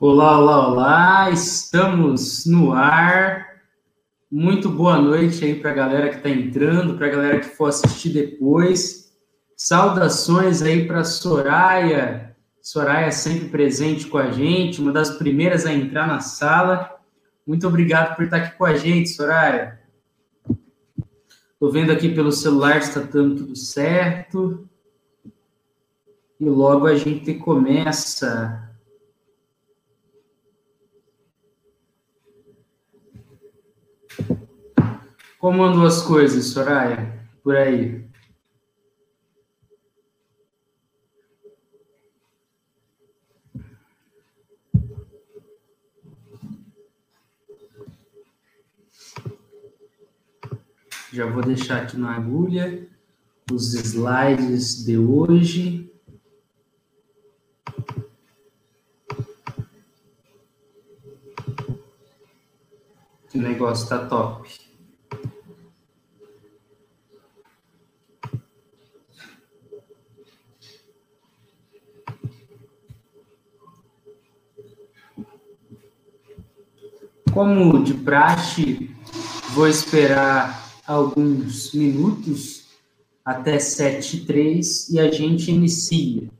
Olá, olá, olá, estamos no ar. Muito boa noite aí para a galera que está entrando, para a galera que for assistir depois. Saudações aí para Soraya. Soraya sempre presente com a gente, uma das primeiras a entrar na sala. Muito obrigado por estar aqui com a gente, Soraya. Estou vendo aqui pelo celular se está dando tudo certo. E logo a gente começa. Como andam as coisas, Soraya? Por aí. Já vou deixar aqui na agulha os slides de hoje. O negócio tá top. Como de praxe, vou esperar alguns minutos até 7 e 3 e a gente inicia.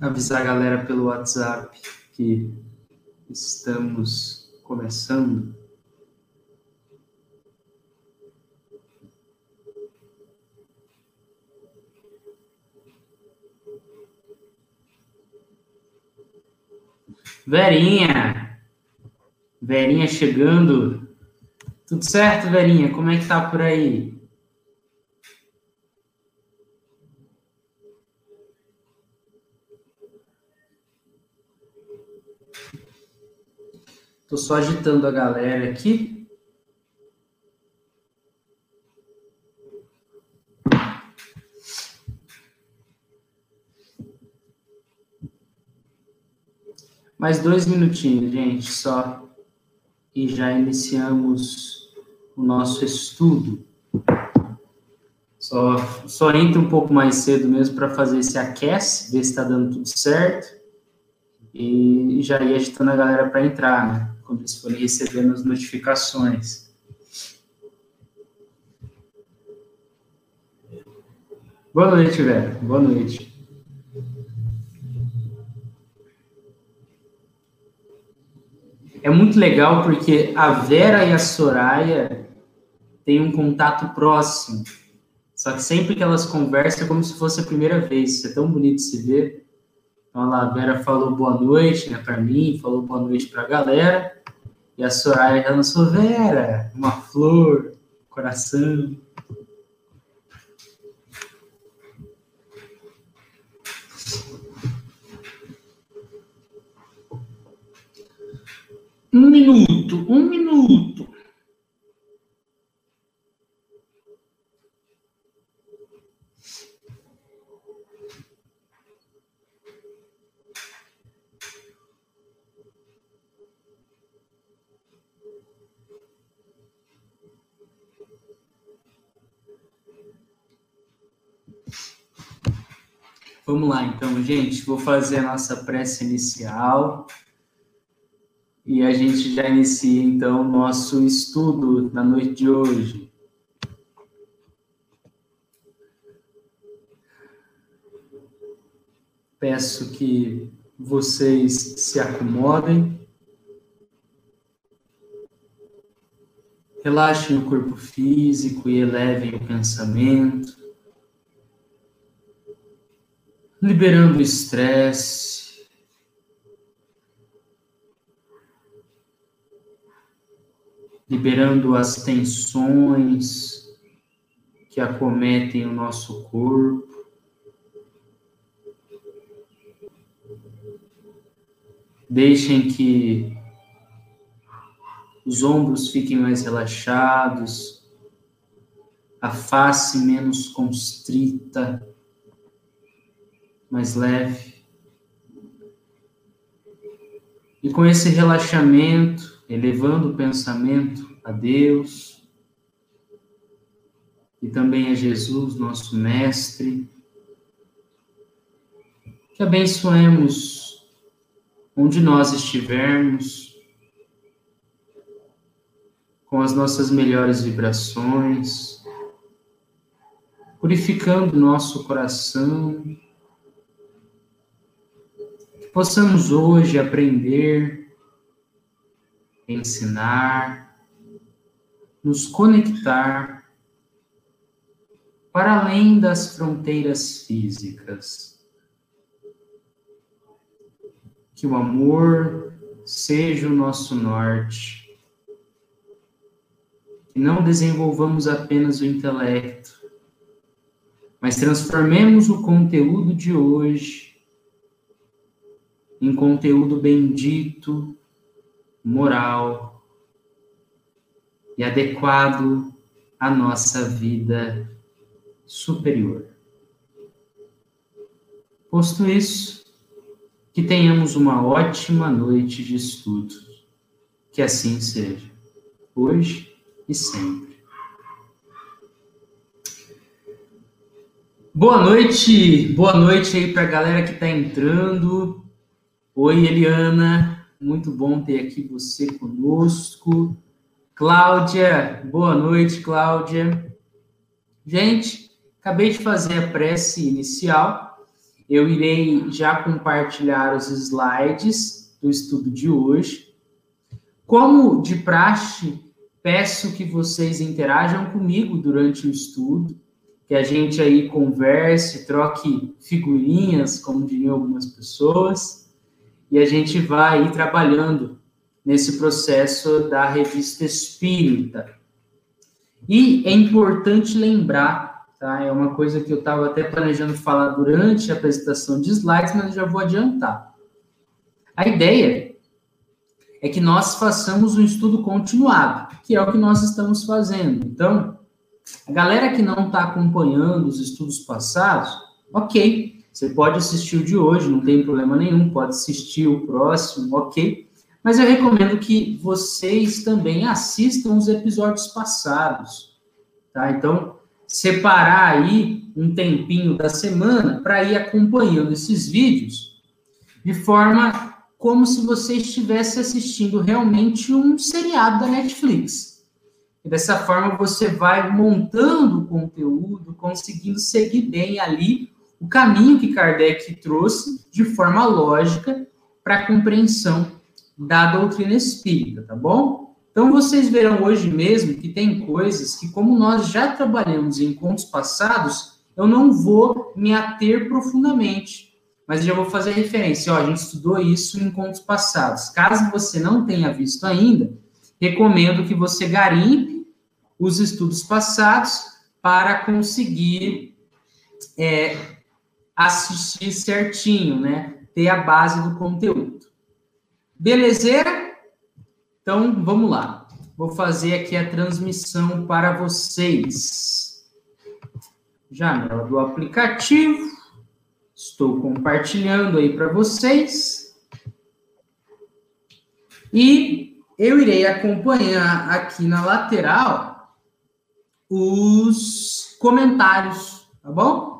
Avisar a galera pelo WhatsApp que estamos começando. Verinha! Verinha chegando. Tudo certo, Verinha? Como é que tá por aí? Estou só agitando a galera aqui. Mais dois minutinhos, gente, só. E já iniciamos o nosso estudo. Só, só entra um pouco mais cedo mesmo para fazer esse aquece, ver se está dando tudo certo. E já ir agitando a galera para entrar, né? Quando eles forem recebendo as notificações. Boa noite, velho. Boa noite. É muito legal porque a Vera e a Soraya têm um contato próximo. Só que sempre que elas conversam é como se fosse a primeira vez. Isso é tão bonito de se ver. Então, a Vera falou boa noite né, para mim, falou boa noite para a galera. E a Soraya já lançou Vera, uma flor, coração. Um minuto, um minuto. Vamos lá, então, gente. Vou fazer a nossa prece inicial. E a gente já inicia, então, o nosso estudo na noite de hoje. Peço que vocês se acomodem. Relaxem o corpo físico e elevem o pensamento. Liberando o estresse, liberando as tensões que acometem o nosso corpo. Deixem que os ombros fiquem mais relaxados, a face menos constrita, mais leve. E com esse relaxamento, elevando o pensamento a Deus e também a Jesus, nosso Mestre, que abençoemos onde nós estivermos, com as nossas melhores vibrações, purificando nosso coração, possamos hoje aprender, ensinar, nos conectar para além das fronteiras físicas. Que o amor seja o nosso norte, que não desenvolvamos apenas o intelecto, mas transformemos o conteúdo de hoje em conteúdo bendito, moral e adequado à nossa vida superior. Posto isso, que tenhamos uma ótima noite de estudo. Que assim seja, hoje e sempre. Boa noite, boa noite aí para a galera que está entrando. Oi, Eliana, muito bom ter aqui você conosco. Cláudia, boa noite, Cláudia. Gente, acabei de fazer a prece inicial eu irei já compartilhar os slides do estudo de hoje. Como de praxe, peço que vocês interajam comigo durante o estudo, que a gente aí converse, troque figurinhas, como diriam algumas pessoas, e a gente vai trabalhando nesse processo da revista espírita. E é importante lembrar Tá? É uma coisa que eu estava até planejando falar durante a apresentação de slides, mas já vou adiantar. A ideia é que nós façamos um estudo continuado, que é o que nós estamos fazendo. Então, a galera que não está acompanhando os estudos passados, ok, você pode assistir o de hoje, não tem problema nenhum, pode assistir o próximo, ok. Mas eu recomendo que vocês também assistam os episódios passados, tá? Então, separar aí um tempinho da semana para ir acompanhando esses vídeos de forma como se você estivesse assistindo realmente um seriado da Netflix. E dessa forma você vai montando o conteúdo, conseguindo seguir bem ali o caminho que Kardec trouxe de forma lógica para a compreensão da doutrina espírita, tá bom? Então, vocês verão hoje mesmo que tem coisas que, como nós já trabalhamos em encontros passados, eu não vou me ater profundamente, mas já vou fazer referência. Ó, a gente estudou isso em encontros passados. Caso você não tenha visto ainda, recomendo que você garimpe os estudos passados para conseguir é, assistir certinho, né? Ter a base do conteúdo. Belezeira? Então, vamos lá. Vou fazer aqui a transmissão para vocês. Janela do aplicativo. Estou compartilhando aí para vocês. E eu irei acompanhar aqui na lateral os comentários, tá bom?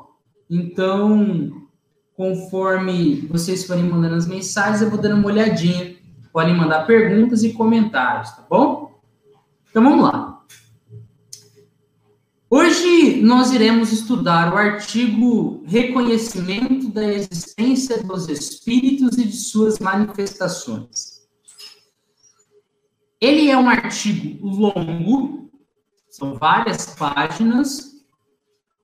Então, conforme vocês forem mandando as mensagens, eu vou dando uma olhadinha podem mandar perguntas e comentários, tá bom? Então vamos lá. Hoje nós iremos estudar o artigo Reconhecimento da existência dos espíritos e de suas manifestações. Ele é um artigo longo, são várias páginas.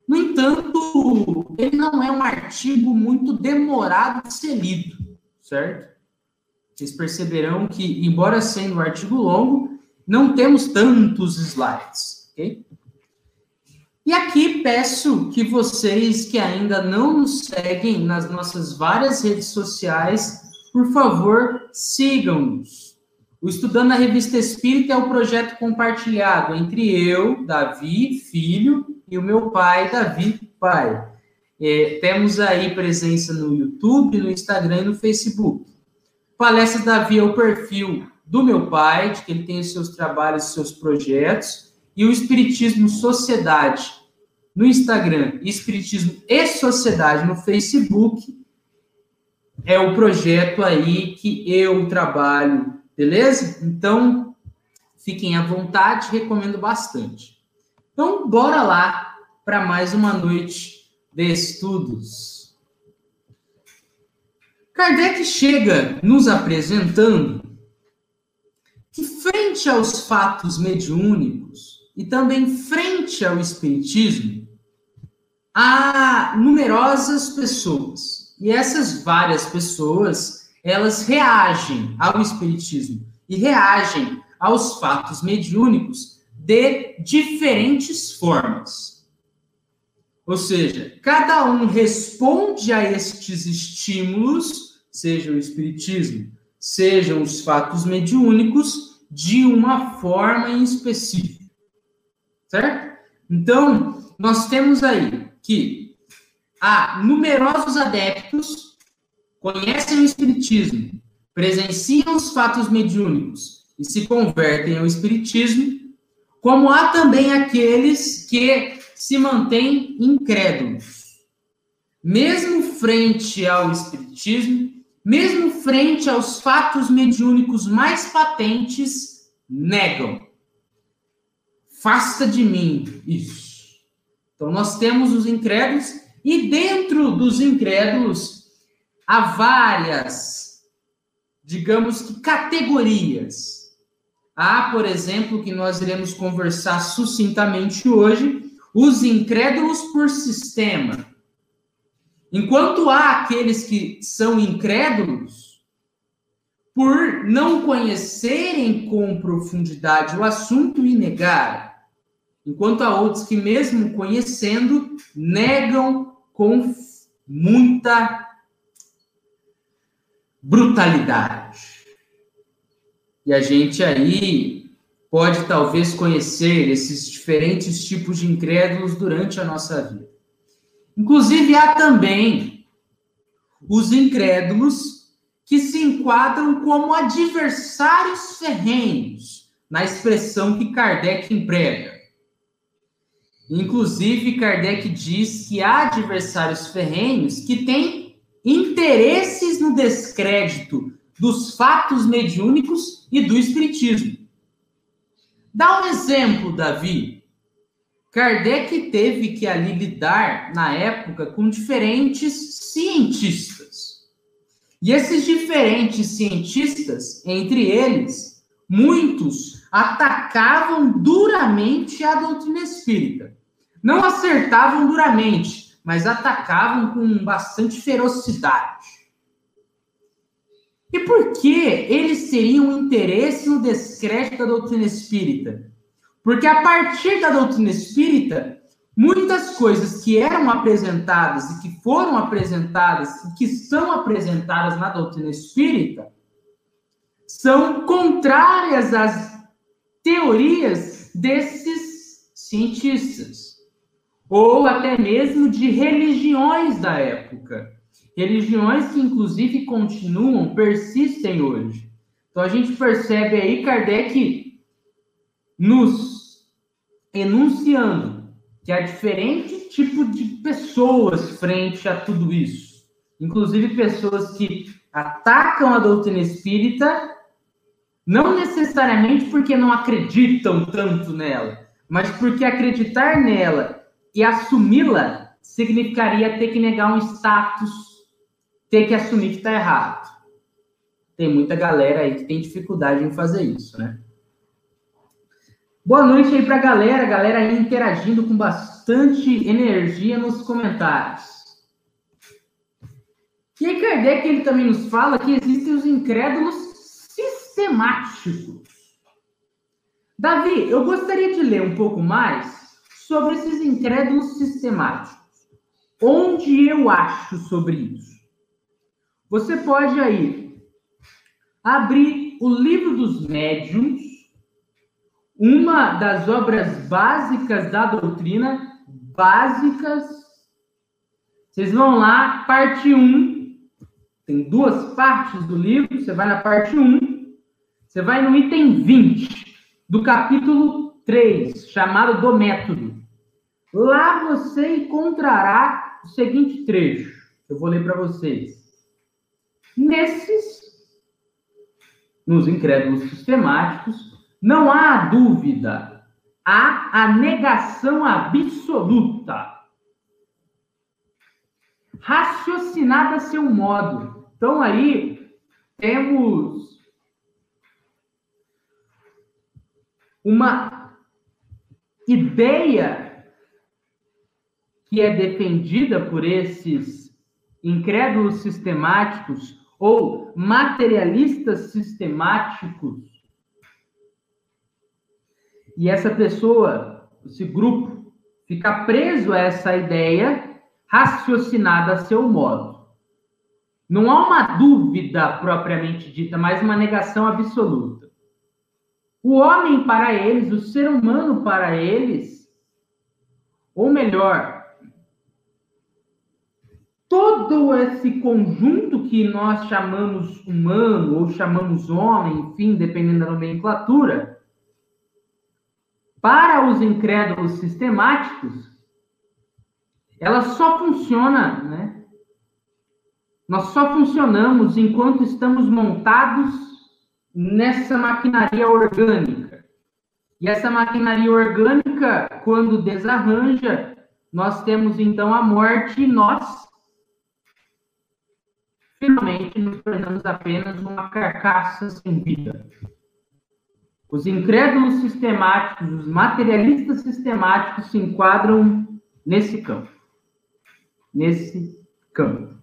No entanto, ele não é um artigo muito demorado de ser lido, certo? Vocês perceberão que, embora sendo um artigo longo, não temos tantos slides, ok? E aqui peço que vocês que ainda não nos seguem nas nossas várias redes sociais, por favor, sigam-nos. O Estudando a Revista Espírita é um projeto compartilhado entre eu, Davi, filho, e o meu pai, Davi Pai. É, temos aí presença no YouTube, no Instagram e no Facebook. Palestra Davi é o perfil do meu pai, de que ele tem os seus trabalhos, seus projetos, e o Espiritismo Sociedade no Instagram, Espiritismo e Sociedade no Facebook, é o projeto aí que eu trabalho, beleza? Então, fiquem à vontade, recomendo bastante. Então, bora lá para mais uma noite de estudos. Kardec chega nos apresentando que, frente aos fatos mediúnicos e também frente ao Espiritismo, há numerosas pessoas. E essas várias pessoas, elas reagem ao Espiritismo e reagem aos fatos mediúnicos de diferentes formas. Ou seja, cada um responde a estes estímulos, seja o espiritismo, sejam os fatos mediúnicos, de uma forma em específico. Certo? Então, nós temos aí que há numerosos adeptos conhecem o espiritismo, presenciam os fatos mediúnicos e se convertem ao espiritismo como há também aqueles que se mantêm incrédulos. Mesmo frente ao Espiritismo, mesmo frente aos fatos mediúnicos mais patentes, negam. Faça de mim isso. Então, nós temos os incrédulos, e dentro dos incrédulos, há várias, digamos que, categorias Há, por exemplo, que nós iremos conversar sucintamente hoje, os incrédulos por sistema. Enquanto há aqueles que são incrédulos por não conhecerem com profundidade o assunto e negar, enquanto há outros que, mesmo conhecendo, negam com muita brutalidade. E a gente aí pode talvez conhecer esses diferentes tipos de incrédulos durante a nossa vida. Inclusive, há também os incrédulos que se enquadram como adversários ferrenhos, na expressão que Kardec emprega. Inclusive, Kardec diz que há adversários ferrenhos que têm interesses no descrédito dos fatos mediúnicos e do espiritismo. Dá um exemplo, Davi. Kardec teve que ali lidar, na época, com diferentes cientistas. E esses diferentes cientistas, entre eles, muitos atacavam duramente a doutrina espírita. Não acertavam duramente, mas atacavam com bastante ferocidade. E por que eles teriam interesse no descrédito da doutrina espírita? Porque a partir da doutrina espírita, muitas coisas que eram apresentadas e que foram apresentadas e que são apresentadas na doutrina espírita são contrárias às teorias desses cientistas ou até mesmo de religiões da época. Religiões que, inclusive, continuam, persistem hoje. Então, a gente percebe aí Kardec nos enunciando que há diferente tipo de pessoas frente a tudo isso. Inclusive, pessoas que atacam a doutrina espírita, não necessariamente porque não acreditam tanto nela, mas porque acreditar nela e assumi-la significaria ter que negar um status ter que assumir que está errado. Tem muita galera aí que tem dificuldade em fazer isso, né? Boa noite aí para a galera, galera aí interagindo com bastante energia nos comentários. E Kardec ele também nos fala que existem os incrédulos sistemáticos. Davi, eu gostaria de ler um pouco mais sobre esses incrédulos sistemáticos. Onde eu acho sobre isso? Você pode aí abrir o livro dos médiuns, uma das obras básicas da doutrina básicas. Vocês vão lá, parte 1. Tem duas partes do livro. Você vai na parte 1. Você vai no item 20 do capítulo 3, chamado do método. Lá você encontrará o seguinte trecho. Eu vou ler para vocês. Nesses, nos incrédulos sistemáticos, não há dúvida, há a negação absoluta. Raciocinada a seu modo. Então aí temos uma ideia que é defendida por esses incrédulos sistemáticos ou materialistas sistemáticos. E essa pessoa, esse grupo, fica preso a essa ideia raciocinada a seu modo. Não há uma dúvida propriamente dita, mas uma negação absoluta. O homem para eles, o ser humano para eles, ou melhor, todo esse conjunto que nós chamamos humano ou chamamos homem, enfim, dependendo da nomenclatura, para os incrédulos sistemáticos, ela só funciona, né? Nós só funcionamos enquanto estamos montados nessa maquinaria orgânica. E essa maquinaria orgânica, quando desarranja, nós temos então a morte e nós finalmente nos tornamos apenas uma carcaça sem vida. Os incrédulos sistemáticos, os materialistas sistemáticos se enquadram nesse campo. Nesse campo.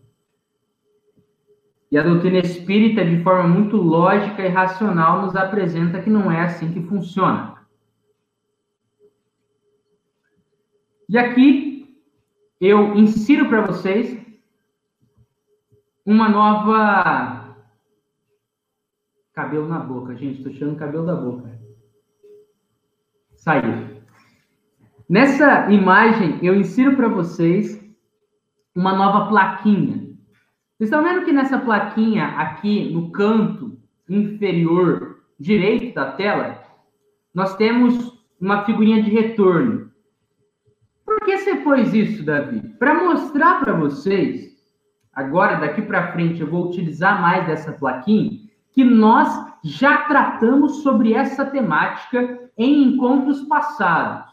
E a doutrina espírita, de forma muito lógica e racional, nos apresenta que não é assim que funciona. E aqui eu insiro para vocês uma nova. Cabelo na boca, gente. Estou tirando cabelo da boca. Saiu. Nessa imagem, eu insiro para vocês uma nova plaquinha. Vocês estão vendo que nessa plaquinha, aqui no canto inferior direito da tela, nós temos uma figurinha de retorno. Por que você pôs isso, Davi? Para mostrar para vocês agora daqui para frente eu vou utilizar mais dessa plaquinha, que nós já tratamos sobre essa temática em encontros passados.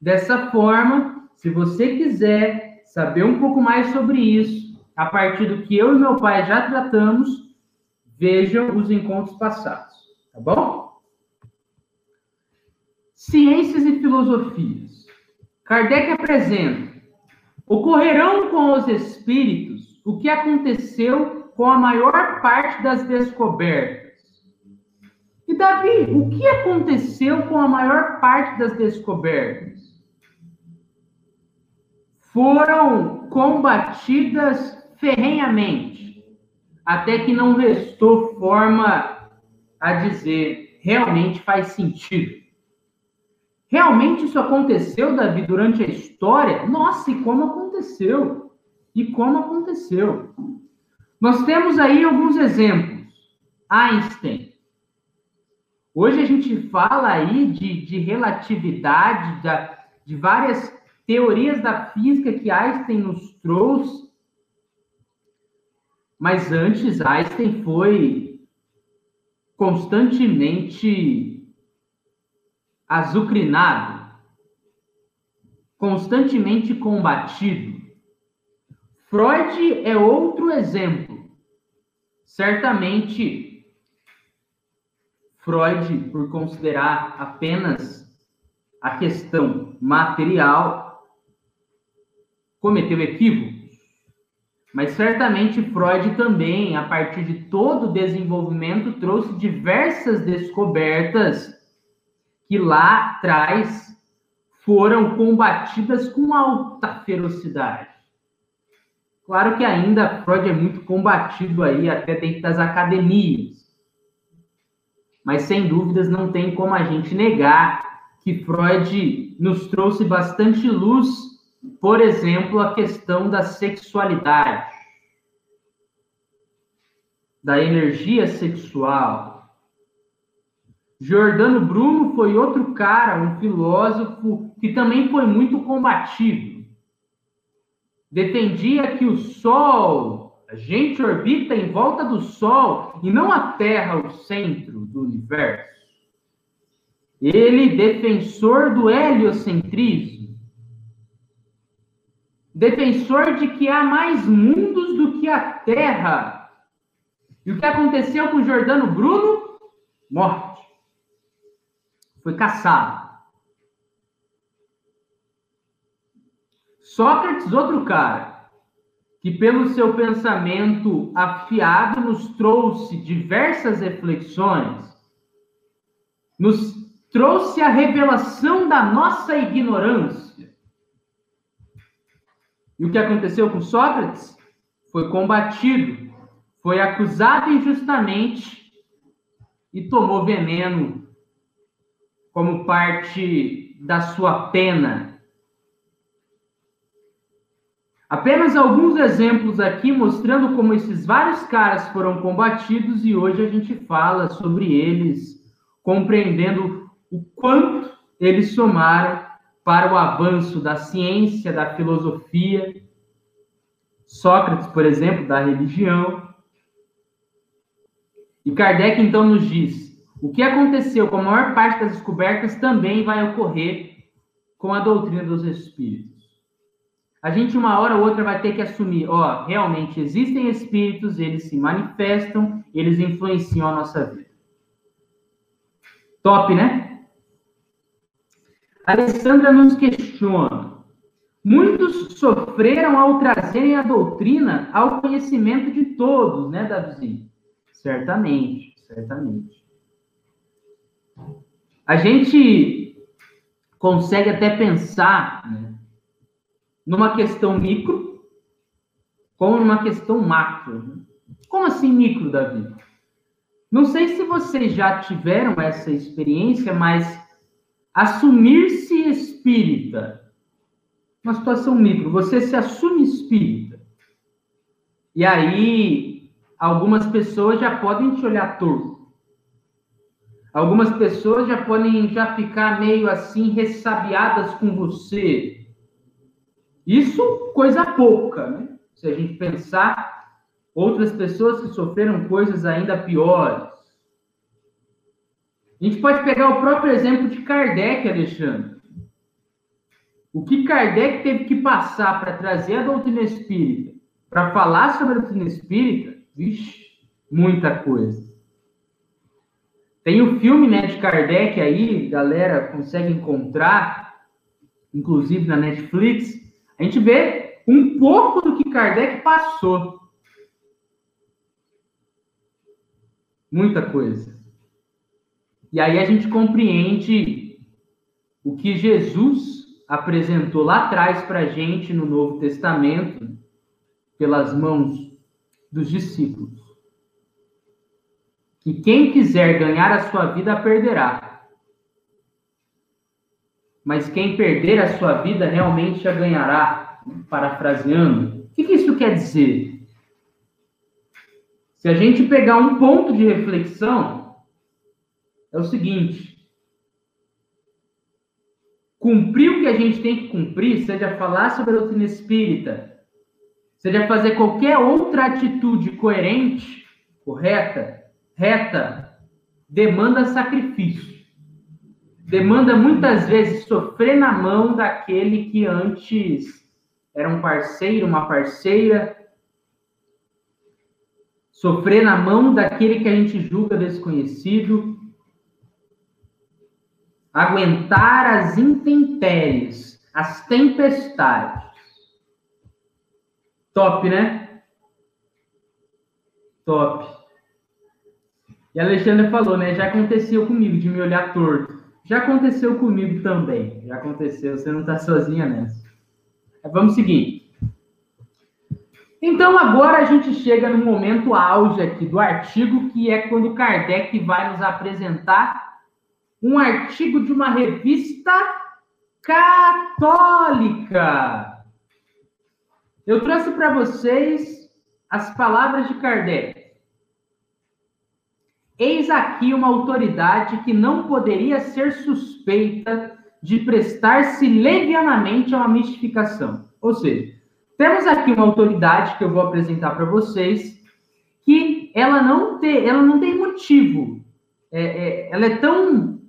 Dessa forma, se você quiser saber um pouco mais sobre isso, a partir do que eu e meu pai já tratamos, vejam os encontros passados, tá bom? Ciências e filosofias. Kardec apresenta Ocorrerão com os espíritos o que aconteceu com a maior parte das descobertas. E Davi, o que aconteceu com a maior parte das descobertas? Foram combatidas ferrenhamente, até que não restou forma a dizer realmente faz sentido. Realmente isso aconteceu, Davi, durante a história? Nossa, e como aconteceu? E como aconteceu? Nós temos aí alguns exemplos. Einstein. Hoje a gente fala aí de, de relatividade, da, de várias teorias da física que Einstein nos trouxe. Mas antes, Einstein foi constantemente azucrinado, constantemente combatido. Freud é outro exemplo. Certamente, Freud, por considerar apenas a questão material, cometeu equívocos. Mas certamente Freud também, a partir de todo o desenvolvimento, trouxe diversas descobertas que lá atrás foram combatidas com alta ferocidade. Claro que ainda Freud é muito combatido aí até dentro das academias. Mas sem dúvidas não tem como a gente negar que Freud nos trouxe bastante luz, por exemplo, a questão da sexualidade, da energia sexual. Giordano Bruno foi outro cara, um filósofo que também foi muito combativo. Defendia que o Sol, a gente orbita em volta do Sol e não a Terra, o centro do universo. Ele, defensor do heliocentrismo, defensor de que há mais mundos do que a Terra. E o que aconteceu com Jordano Bruno? Morte. Foi caçado. Sócrates, outro cara, que pelo seu pensamento afiado nos trouxe diversas reflexões, nos trouxe a revelação da nossa ignorância. E o que aconteceu com Sócrates? Foi combatido, foi acusado injustamente e tomou veneno como parte da sua pena. Apenas alguns exemplos aqui mostrando como esses vários caras foram combatidos e hoje a gente fala sobre eles, compreendendo o quanto eles somaram para o avanço da ciência, da filosofia. Sócrates, por exemplo, da religião. E Kardec então nos diz: o que aconteceu com a maior parte das descobertas também vai ocorrer com a doutrina dos espíritos. A gente, uma hora ou outra, vai ter que assumir: ó, realmente existem espíritos, eles se manifestam, eles influenciam a nossa vida. Top, né? Alessandra nos questiona. Muitos sofreram ao trazerem a doutrina ao conhecimento de todos, né, Davizinho? Certamente, certamente. A gente consegue até pensar né, numa questão micro como numa questão macro. Né? Como assim micro, Davi? Não sei se vocês já tiveram essa experiência, mas Assumir-se espírita. Uma situação micro. Você se assume espírita. E aí, algumas pessoas já podem te olhar torto. Algumas pessoas já podem já ficar meio assim ressabiadas com você. Isso coisa pouca, né? Se a gente pensar outras pessoas que sofreram coisas ainda piores. A gente pode pegar o próprio exemplo de Kardec, Alexandre. O que Kardec teve que passar para trazer a doutrina espírita, para falar sobre a doutrina espírita, vixe, muita coisa. Tem o filme né, de Kardec aí, galera consegue encontrar, inclusive na Netflix. A gente vê um pouco do que Kardec passou. Muita coisa. E aí a gente compreende o que Jesus apresentou lá atrás para a gente no Novo Testamento, pelas mãos dos discípulos. Que quem quiser ganhar a sua vida, perderá. Mas quem perder a sua vida, realmente a ganhará. Parafraseando. O que isso quer dizer? Se a gente pegar um ponto de reflexão, é o seguinte: cumprir o que a gente tem que cumprir, seja falar sobre a doutrina espírita, seja fazer qualquer outra atitude coerente, correta, reta, demanda sacrifício. Demanda muitas vezes sofrer na mão daquele que antes era um parceiro, uma parceira, sofrer na mão daquele que a gente julga desconhecido, aguentar as intempéries, as tempestades. Top, né? Top. E a Alexandra falou, né? Já aconteceu comigo de me olhar torto. Já aconteceu comigo também. Já aconteceu, você não está sozinha nessa. Vamos seguir. Então, agora a gente chega no momento auge aqui do artigo, que é quando Kardec vai nos apresentar um artigo de uma revista católica. Eu trouxe para vocês as palavras de Kardec. Eis aqui uma autoridade que não poderia ser suspeita de prestar-se levianamente a uma mistificação. Ou seja, temos aqui uma autoridade que eu vou apresentar para vocês que ela não tem, ela não tem motivo. É, é, ela é tão,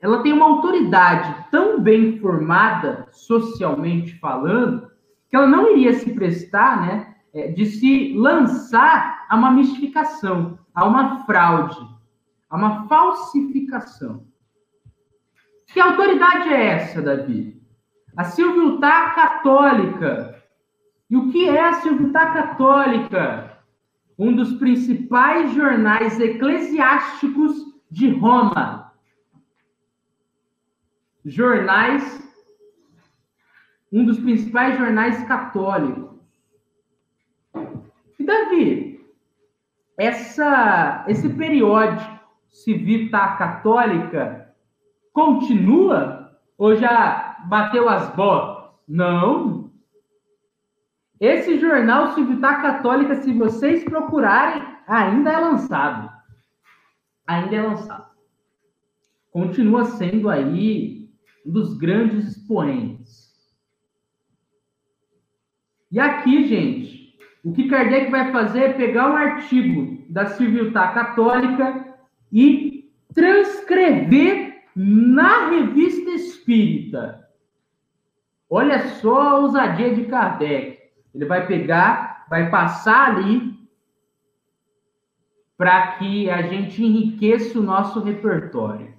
ela tem uma autoridade tão bem formada socialmente falando que ela não iria se prestar, né, é, de se lançar a uma mistificação, a uma fraude, a uma falsificação. Que autoridade é essa, Davi? A Silviutá Católica. E o que é a Silviutá Católica? Um dos principais jornais eclesiásticos de Roma. Jornais, um dos principais jornais católicos. E Davi, essa, esse periódico Civita Católica continua ou já bateu as botas? Não. Esse jornal Civitar Católica, se vocês procurarem, ainda é lançado. Ainda é lançado. Continua sendo aí um dos grandes expoentes. E aqui, gente, o que Kardec vai fazer é pegar um artigo da Civiltà Católica e transcrever na revista espírita. Olha só a ousadia de Kardec. Ele vai pegar, vai passar ali para que a gente enriqueça o nosso repertório.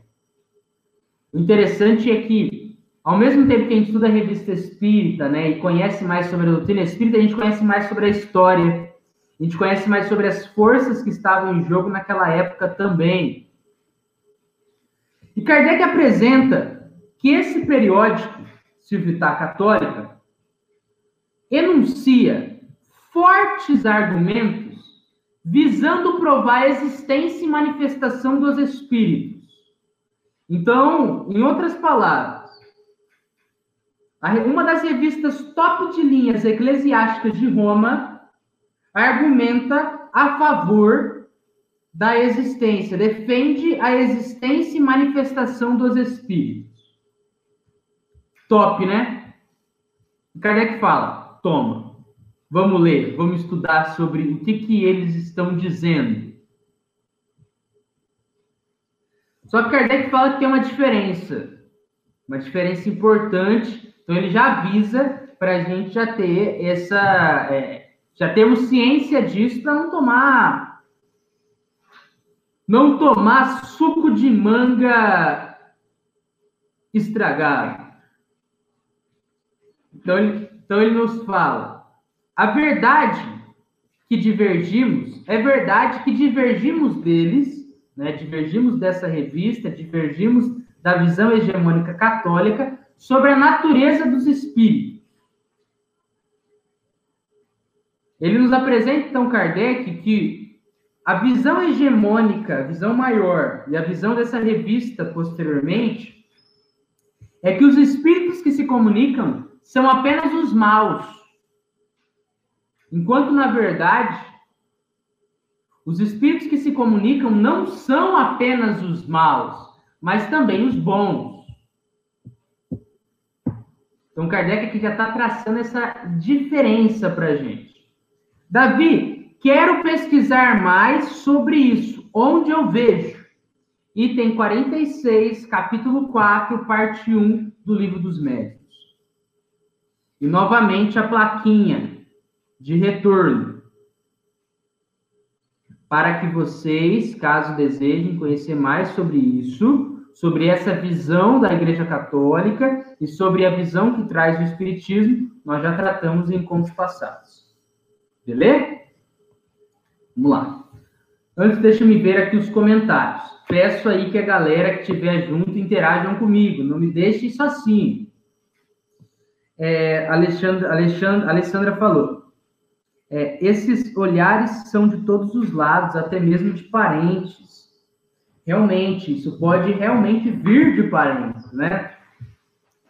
O interessante é que, ao mesmo tempo que a gente estuda a revista espírita, né, e conhece mais sobre a doutrina espírita, a gente conhece mais sobre a história, a gente conhece mais sobre as forças que estavam em jogo naquela época também. E Kardec apresenta que esse periódico, Civitar Católica, enuncia fortes argumentos visando provar a existência e manifestação dos espíritos. Então, em outras palavras, uma das revistas top de linhas eclesiásticas de Roma argumenta a favor da existência, defende a existência e manifestação dos espíritos. Top, né? Kardec fala: toma, vamos ler, vamos estudar sobre o que, que eles estão dizendo. Só que Kardec fala que tem uma diferença, uma diferença importante. Então ele já avisa para a gente já ter essa, é, já temos ciência disso para não tomar não tomar suco de manga estragado. Então ele, então ele nos fala: a verdade que divergimos, é verdade que divergimos deles, né? divergimos dessa revista, divergimos da visão hegemônica católica sobre a natureza dos espíritos. Ele nos apresenta, então, Kardec, que a visão hegemônica, a visão maior e a visão dessa revista posteriormente é que os espíritos que se comunicam são apenas os maus. Enquanto, na verdade, os espíritos que se comunicam não são apenas os maus, mas também os bons. Então, Kardec aqui já está traçando essa diferença para a gente. Davi, Quero pesquisar mais sobre isso. Onde eu vejo? Item 46, capítulo 4, parte 1 do Livro dos Médicos. E novamente a plaquinha de retorno. Para que vocês, caso desejem conhecer mais sobre isso, sobre essa visão da Igreja Católica e sobre a visão que traz o Espiritismo, nós já tratamos em encontros passados. Beleza? Vamos lá. Antes, deixa me ver aqui os comentários. Peço aí que a galera que estiver junto interajam comigo. Não me deixe isso assim. É, Alexandre, Alexandre, Alessandra falou. É, esses olhares são de todos os lados, até mesmo de parentes. Realmente, isso pode realmente vir de parentes, né?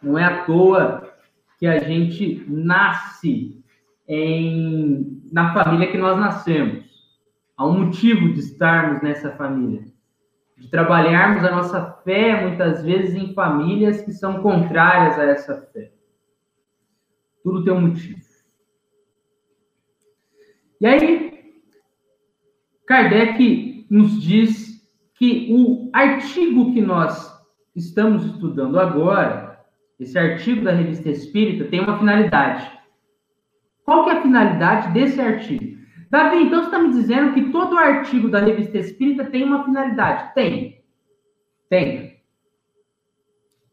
Não é à toa que a gente nasce em, na família que nós nascemos. Há um motivo de estarmos nessa família, de trabalharmos a nossa fé muitas vezes em famílias que são contrárias a essa fé. Tudo tem um motivo. E aí, Kardec nos diz que o artigo que nós estamos estudando agora, esse artigo da Revista Espírita, tem uma finalidade. Qual que é a finalidade desse artigo? Davi, então você está me dizendo que todo artigo da Revista Espírita tem uma finalidade? Tem. Tem.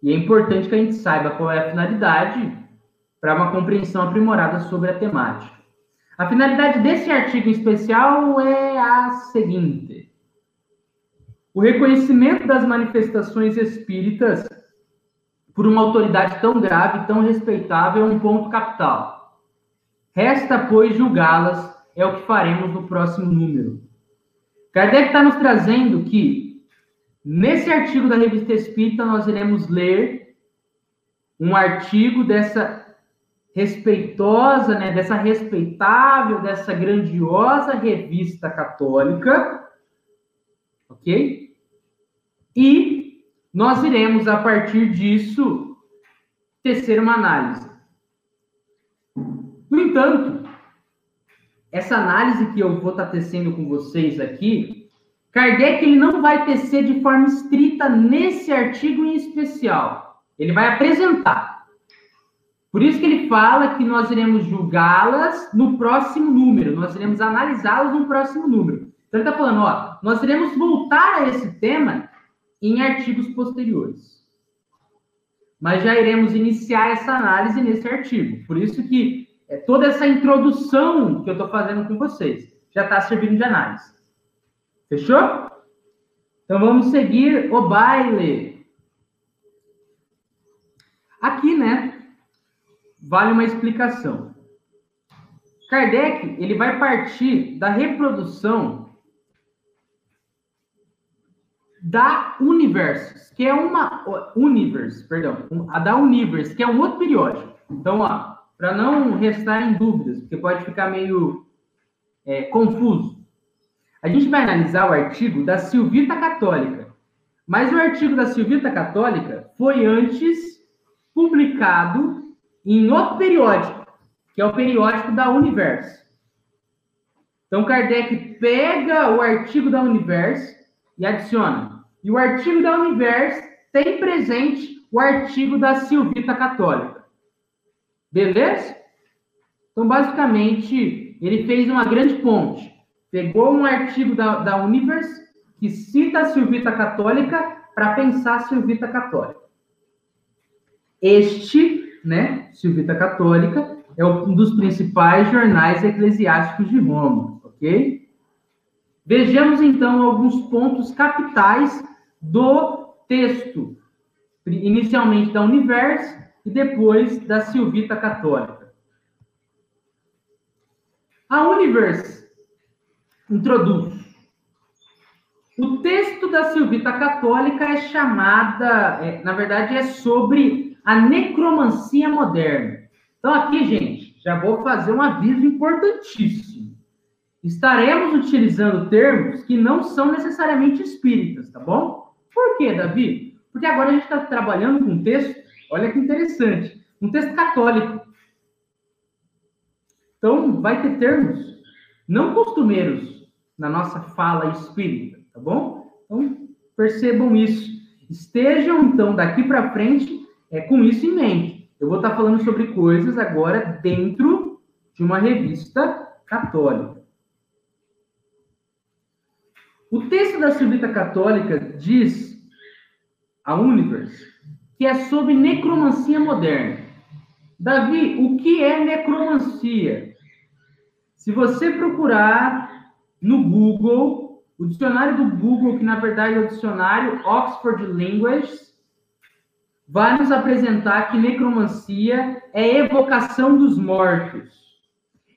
E é importante que a gente saiba qual é a finalidade para uma compreensão aprimorada sobre a temática. A finalidade desse artigo em especial é a seguinte: o reconhecimento das manifestações espíritas por uma autoridade tão grave, tão respeitável, é um ponto capital. Resta, pois, julgá-las, é o que faremos no próximo número. Kardec está nos trazendo que, nesse artigo da Revista Espírita, nós iremos ler um artigo dessa respeitosa, né, dessa respeitável, dessa grandiosa revista católica, ok? E nós iremos, a partir disso, tecer uma análise. No entanto, essa análise que eu vou estar tecendo com vocês aqui, Kardec ele não vai tecer de forma estrita nesse artigo em especial. Ele vai apresentar. Por isso que ele fala que nós iremos julgá-las no próximo número, nós iremos analisá-las no próximo número. Então ele está falando, ó, nós iremos voltar a esse tema em artigos posteriores. Mas já iremos iniciar essa análise nesse artigo. Por isso que é, toda essa introdução que eu estou fazendo com vocês já está servindo de análise. Fechou? Então vamos seguir o baile. Aqui, né? vale uma explicação. Kardec ele vai partir da reprodução da Universo, que é uma Universe, perdão, a da Universe, que é um outro periódico. Então, ó, para não restar em dúvidas, porque pode ficar meio é, confuso. A gente vai analisar o artigo da Silvita Católica. Mas o artigo da Silvita Católica foi antes publicado em outro periódico, que é o periódico da Universo. Então, Kardec pega o artigo da Universo e adiciona. E o artigo da Universo tem presente o artigo da Silvita Católica. Beleza? Então, basicamente, ele fez uma grande ponte. Pegou um artigo da, da Universe que cita a Silvita Católica para pensar a Silvita Católica. Este né, Silvita Católica, é um dos principais jornais eclesiásticos de Roma, ok? Vejamos então alguns pontos capitais do texto, inicialmente da Universo e depois da Silvita Católica. A Universo introduz. O texto da Silvita Católica é chamada, é, na verdade, é sobre a necromancia moderna. Então, aqui, gente, já vou fazer um aviso importantíssimo. Estaremos utilizando termos que não são necessariamente espíritas, tá bom? Por quê, Davi? Porque agora a gente está trabalhando com um texto, olha que interessante, um texto católico. Então, vai ter termos não costumeiros na nossa fala espírita, tá bom? Então, percebam isso. Estejam, então, daqui para frente, é com isso em mente. Eu vou estar falando sobre coisas agora dentro de uma revista católica. O texto da Silvita Católica diz a Universe que é sobre necromancia moderna. Davi, o que é necromancia? Se você procurar no Google, o dicionário do Google, que na verdade é o dicionário Oxford Language, vai nos apresentar que necromancia é evocação dos mortos,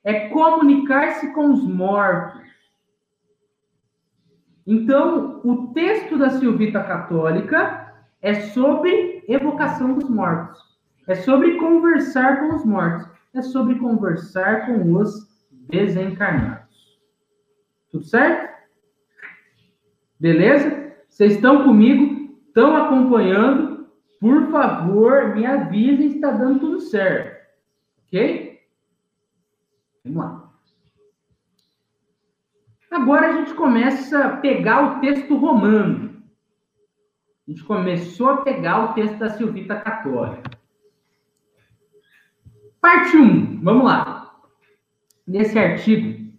é comunicar-se com os mortos. Então, o texto da Silvita Católica é sobre evocação dos mortos. É sobre conversar com os mortos. É sobre conversar com os desencarnados. Tudo certo? Beleza? Vocês estão comigo? Estão acompanhando? Por favor, me avisem se está dando tudo certo. Ok? Vamos lá. Agora a gente começa a pegar o texto romano. A gente começou a pegar o texto da Silvita Católica. Parte 1, vamos lá. Nesse artigo,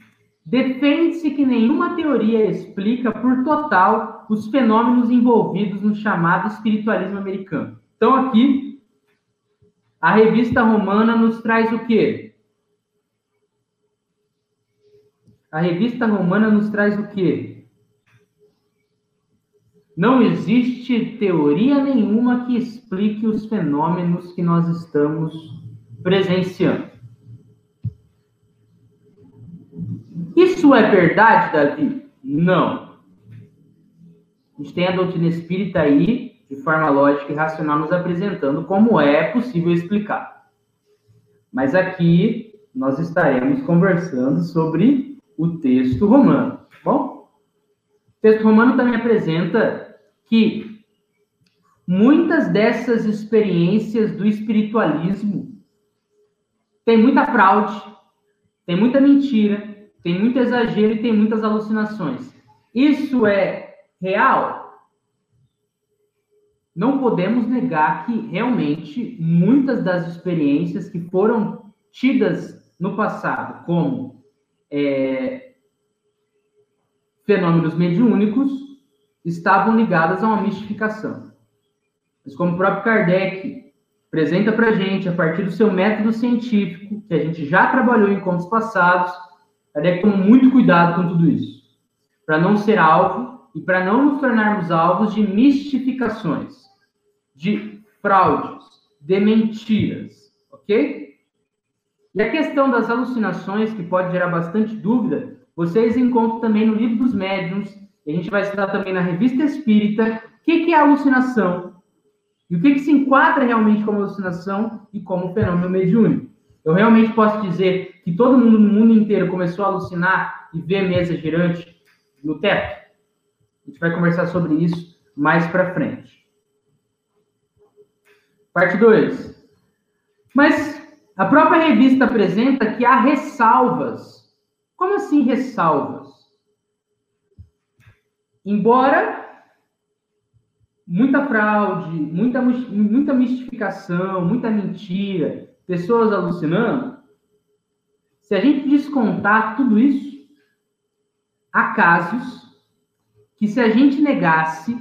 defende-se que nenhuma teoria explica por total os fenômenos envolvidos no chamado espiritualismo americano. Então, aqui, a revista romana nos traz o quê? A revista romana nos traz o quê? Não existe teoria nenhuma que explique os fenômenos que nós estamos presenciando. Isso é verdade, Davi? Não. A gente tem a doutrina espírita aí, de forma lógica e racional, nos apresentando como é possível explicar. Mas aqui nós estaremos conversando sobre o texto romano. Tá bom, o texto romano também apresenta que muitas dessas experiências do espiritualismo tem muita fraude, tem muita mentira, tem muito exagero e tem muitas alucinações. Isso é real? Não podemos negar que realmente muitas das experiências que foram tidas no passado como é, fenômenos mediúnicos estavam ligados a uma mistificação. Mas como o próprio Kardec apresenta para a gente, a partir do seu método científico, que a gente já trabalhou em contos passados, Kardec tomou muito cuidado com tudo isso, para não ser alvo e para não nos tornarmos alvos de mistificações, de fraudes, de mentiras, ok? E a questão das alucinações, que pode gerar bastante dúvida, vocês encontram também no livro dos médiuns, a gente vai estudar também na revista espírita, o que, que é alucinação, e o que, que se enquadra realmente como alucinação e como fenômeno mediúnico. Eu realmente posso dizer que todo mundo no mundo inteiro começou a alucinar e ver mesa girante no teto? A gente vai conversar sobre isso mais para frente. Parte 2. Mas a própria revista apresenta que há ressalvas. Como assim ressalvas? Embora muita fraude, muita, muita mistificação, muita mentira, pessoas alucinando, se a gente descontar tudo isso, há casos que se a gente negasse,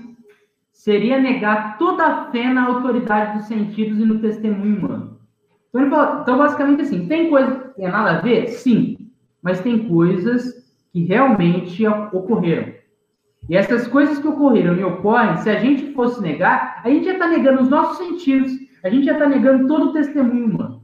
seria negar toda a fé na autoridade dos sentidos e no testemunho humano. Então, ele fala, então, basicamente assim, tem coisa que tem nada a ver? Sim, mas tem coisas que realmente ocorreram. E essas coisas que ocorreram e ocorrem, se a gente fosse negar, a gente já está negando os nossos sentidos, a gente já está negando todo o testemunho humano.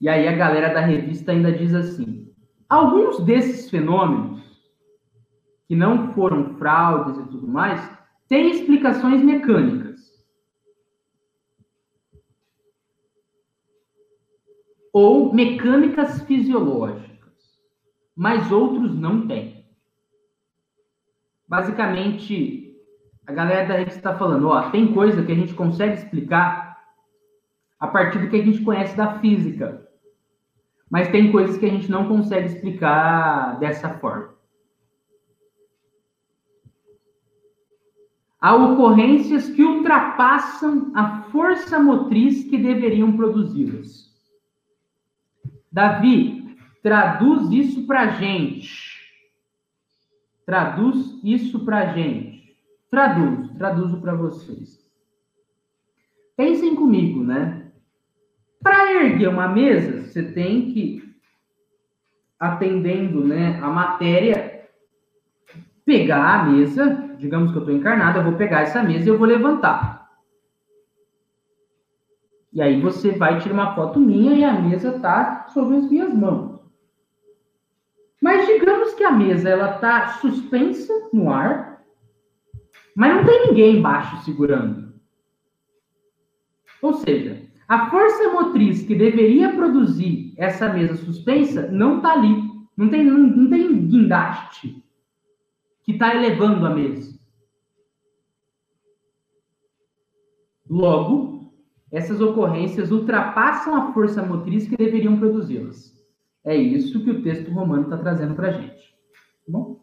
E aí a galera da revista ainda diz assim: alguns desses fenômenos, que não foram fraudes e tudo mais, tem explicações mecânicas. Ou mecânicas fisiológicas, mas outros não têm. Basicamente, a galera da rede está falando, ó, tem coisa que a gente consegue explicar a partir do que a gente conhece da física, mas tem coisas que a gente não consegue explicar dessa forma. A ocorrências que ultrapassam a força motriz que deveriam produzi-las. Davi, traduz isso para gente. Traduz isso para gente. Traduz, traduzo para vocês. Pensem comigo, né? Para erguer uma mesa, você tem que, atendendo né, a matéria, pegar a mesa digamos que eu estou encarnado, eu vou pegar essa mesa e eu vou levantar. E aí você vai tirar uma foto minha e a mesa está sobre as minhas mãos. Mas digamos que a mesa ela está suspensa no ar, mas não tem ninguém embaixo segurando. Ou seja, a força motriz que deveria produzir essa mesa suspensa não está ali. Não tem, não, não tem guindaste que está elevando a mesa. Logo, essas ocorrências ultrapassam a força motriz que deveriam produzi-las. É isso que o texto romano está trazendo para a gente. Tá bom?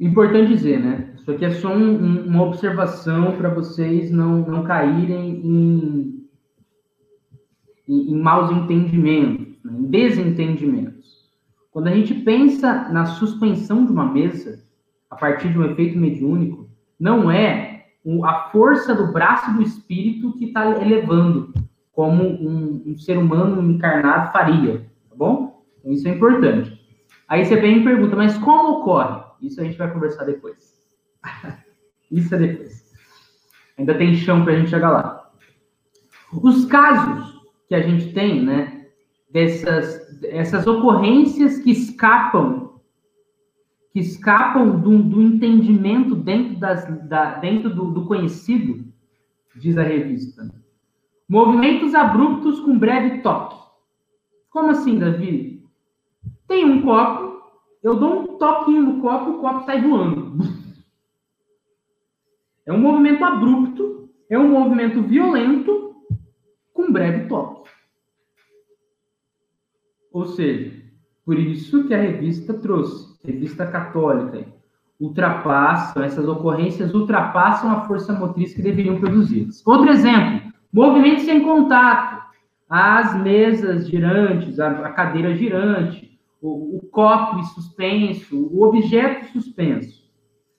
Importante dizer, né? Isso aqui é só um, um, uma observação para vocês não, não caírem em, em, em maus entendimentos, né? em desentendimentos. Quando a gente pensa na suspensão de uma mesa, a partir de um efeito mediúnico, não é a força do braço do espírito que está elevando, como um, um, ser humano encarnado faria, tá bom? Então, isso é importante. Aí você vem e pergunta, mas como ocorre? Isso a gente vai conversar depois. isso é depois. Ainda tem chão para a gente chegar lá. Os casos que a gente tem, né, dessas essas ocorrências que escapam que escapam do, do entendimento dentro, das, da, dentro do, do conhecido, diz a revista. Movimentos abruptos com breve toque. Como assim, Davi? Tem um copo, eu dou um toquinho no copo, o copo sai voando. É um movimento abrupto, é um movimento violento com breve toque. Ou seja, por isso que a revista trouxe, revista católica, ultrapassam, essas ocorrências ultrapassam a força motriz que deveriam produzi-las. Outro exemplo, movimento sem contato, as mesas girantes, a, cadeira girante, o, o copo suspenso, o objeto suspenso,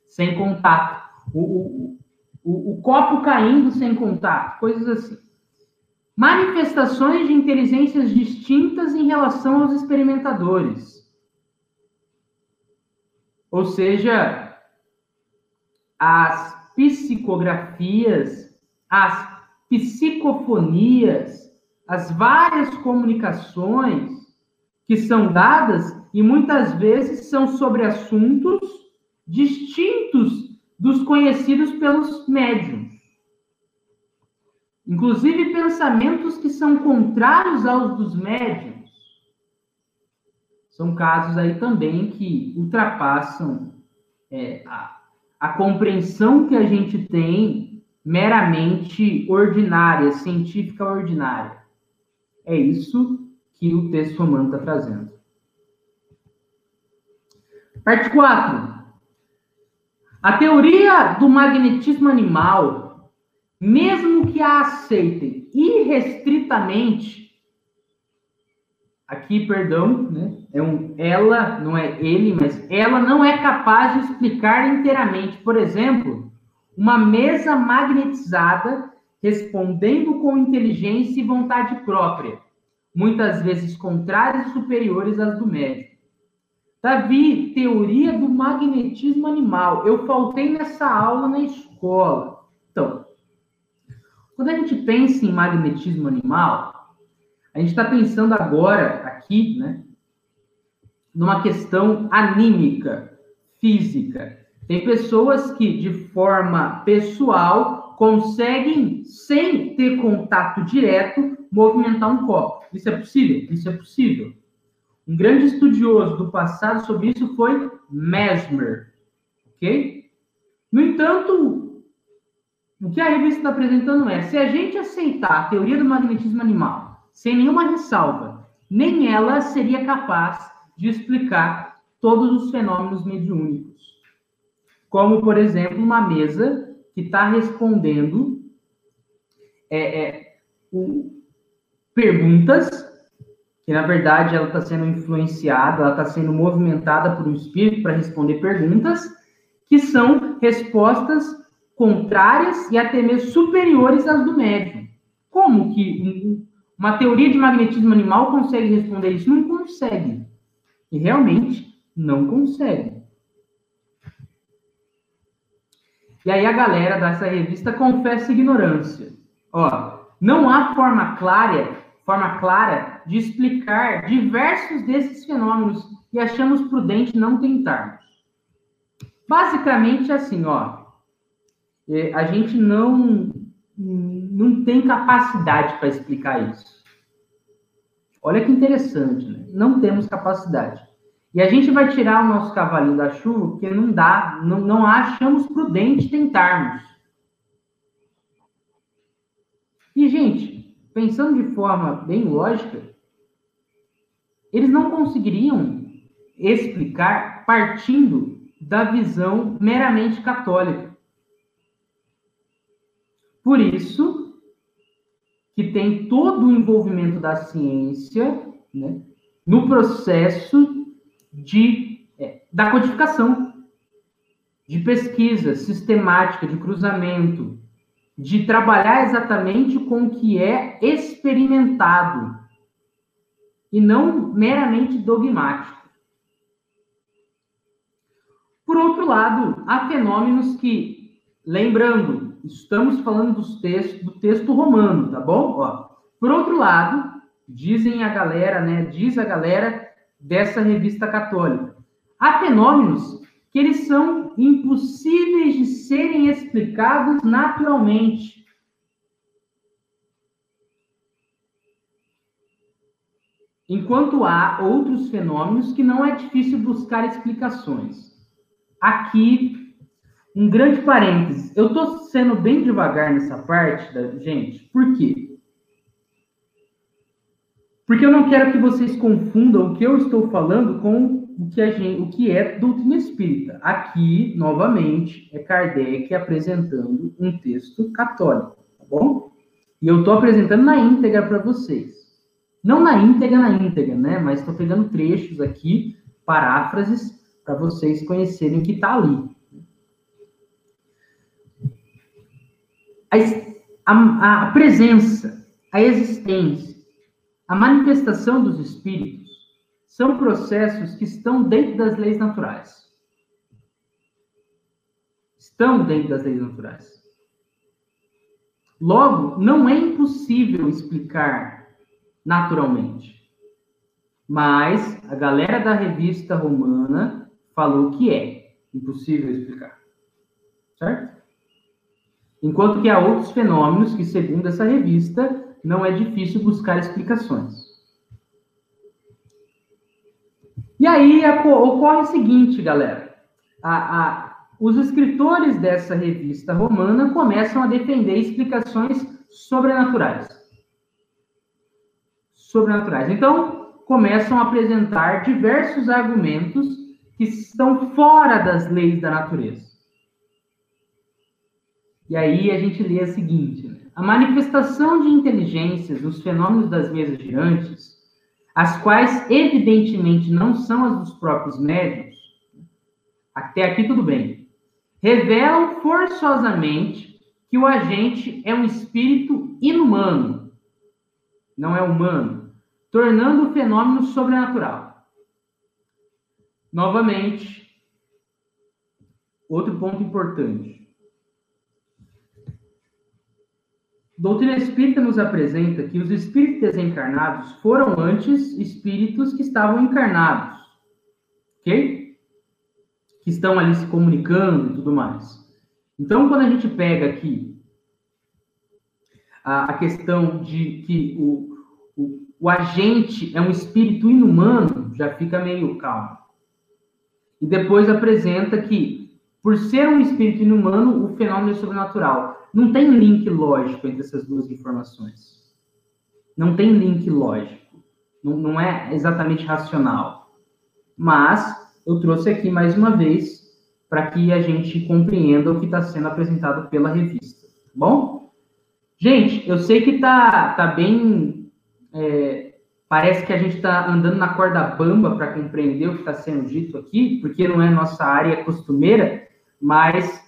sem contato, o, o, o copo caindo sem contato, coisas assim manifestações de inteligências distintas em relação aos experimentadores. Ou seja, as psicografias, as psicofonias, as várias comunicações que são dadas e muitas vezes são sobre assuntos distintos dos conhecidos pelos médiums. Inclusive pensamentos que são contrários aos dos médiums. São casos aí também que ultrapassam é, a, a compreensão que a gente tem meramente ordinária, científica ordinária. É isso que o texto romano está trazendo. Parte 4. A teoria do magnetismo animal mesmo que a aceitem irrestritamente, aqui, perdão, né? É um ela, não é ele, mas ela não é capaz de explicar inteiramente. Por exemplo, uma mesa magnetizada respondendo com inteligência e vontade própria, muitas vezes contrárias e superiores às do médico. Davi, teoria do magnetismo animal. Eu faltei nessa aula na escola. Então, quando a gente pensa em magnetismo animal, a gente está pensando agora, aqui, né, numa questão anímica, física. Tem pessoas que, de forma pessoal, conseguem, sem ter contato direto, movimentar um copo. Isso é possível? Isso é possível. Um grande estudioso do passado sobre isso foi Mesmer, ok? No entanto, o que a revista está apresentando é: se a gente aceitar a teoria do magnetismo animal sem nenhuma ressalva, nem ela seria capaz de explicar todos os fenômenos mediúnicos. Como, por exemplo, uma mesa que está respondendo é, é, o, perguntas, que na verdade ela está sendo influenciada, ela está sendo movimentada por um espírito para responder perguntas, que são respostas contrárias e até mesmo superiores às do médium. Como que uma teoria de magnetismo animal consegue responder isso? Não consegue. E realmente não consegue. E aí a galera dessa revista confessa ignorância. Ó, não há forma clara, forma clara de explicar diversos desses fenômenos e achamos prudente não tentarmos. Basicamente assim, ó, é, a gente não não tem capacidade para explicar isso. Olha que interessante, né? Não temos capacidade. E a gente vai tirar o nosso cavalinho da chuva porque não dá, não, não achamos prudente tentarmos. E, gente, pensando de forma bem lógica, eles não conseguiriam explicar partindo da visão meramente católica. Por isso que tem todo o envolvimento da ciência né, no processo de, é, da codificação, de pesquisa sistemática, de cruzamento, de trabalhar exatamente com o que é experimentado e não meramente dogmático. Por outro lado, há fenômenos que, lembrando, estamos falando dos textos, do texto romano, tá bom? Ó, por outro lado, dizem a galera, né? Diz a galera dessa revista católica. Há fenômenos que eles são impossíveis de serem explicados naturalmente. Enquanto há outros fenômenos que não é difícil buscar explicações. Aqui, um grande parênteses. Eu estou sendo bem devagar nessa parte, da gente, por quê? Porque eu não quero que vocês confundam o que eu estou falando com o que, a gente, o que é doutrina espírita. Aqui, novamente, é Kardec apresentando um texto católico, tá bom? E eu estou apresentando na íntegra para vocês. Não na íntegra, na íntegra, né? Mas estou pegando trechos aqui, paráfrases, para vocês conhecerem o que está ali. A, a, presença, a existência, a manifestação dos espíritos são processos que estão dentro das leis naturais. Estão dentro das leis naturais. Logo, não é impossível explicar naturalmente. Mas a galera da revista romana falou que é impossível explicar. Certo? Enquanto que há outros fenômenos que, segundo essa revista, não é difícil buscar explicações. E aí ocorre o seguinte, galera. A, a, os escritores dessa revista romana começam a defender explicações sobrenaturais. Sobrenaturais. Então, começam a apresentar diversos argumentos que estão fora das leis da natureza. E aí a gente lê a seguinte: né? a manifestação de inteligências nos fenômenos das mesas girantes as quais evidentemente não são as dos próprios médios, até aqui tudo bem, revelam forçosamente que o agente é um espírito inumano, não é humano, tornando o fenômeno sobrenatural. Novamente, outro ponto importante. Doutrina espírita nos apresenta que os espíritos desencarnados foram antes espíritos que estavam encarnados, ok? Que estão ali se comunicando e tudo mais. Então, quando a gente pega aqui a, a questão de que o, o, o agente é um espírito inumano, já fica meio calmo. E depois apresenta que, por ser um espírito inumano, o fenômeno é sobrenatural. Não tem link lógico entre essas duas informações. Não tem link lógico. Não, não é exatamente racional. Mas eu trouxe aqui mais uma vez para que a gente compreenda o que está sendo apresentado pela revista. Tá bom? Gente, eu sei que tá, tá bem. É, parece que a gente está andando na corda bamba para compreender o que está sendo dito aqui, porque não é nossa área costumeira, mas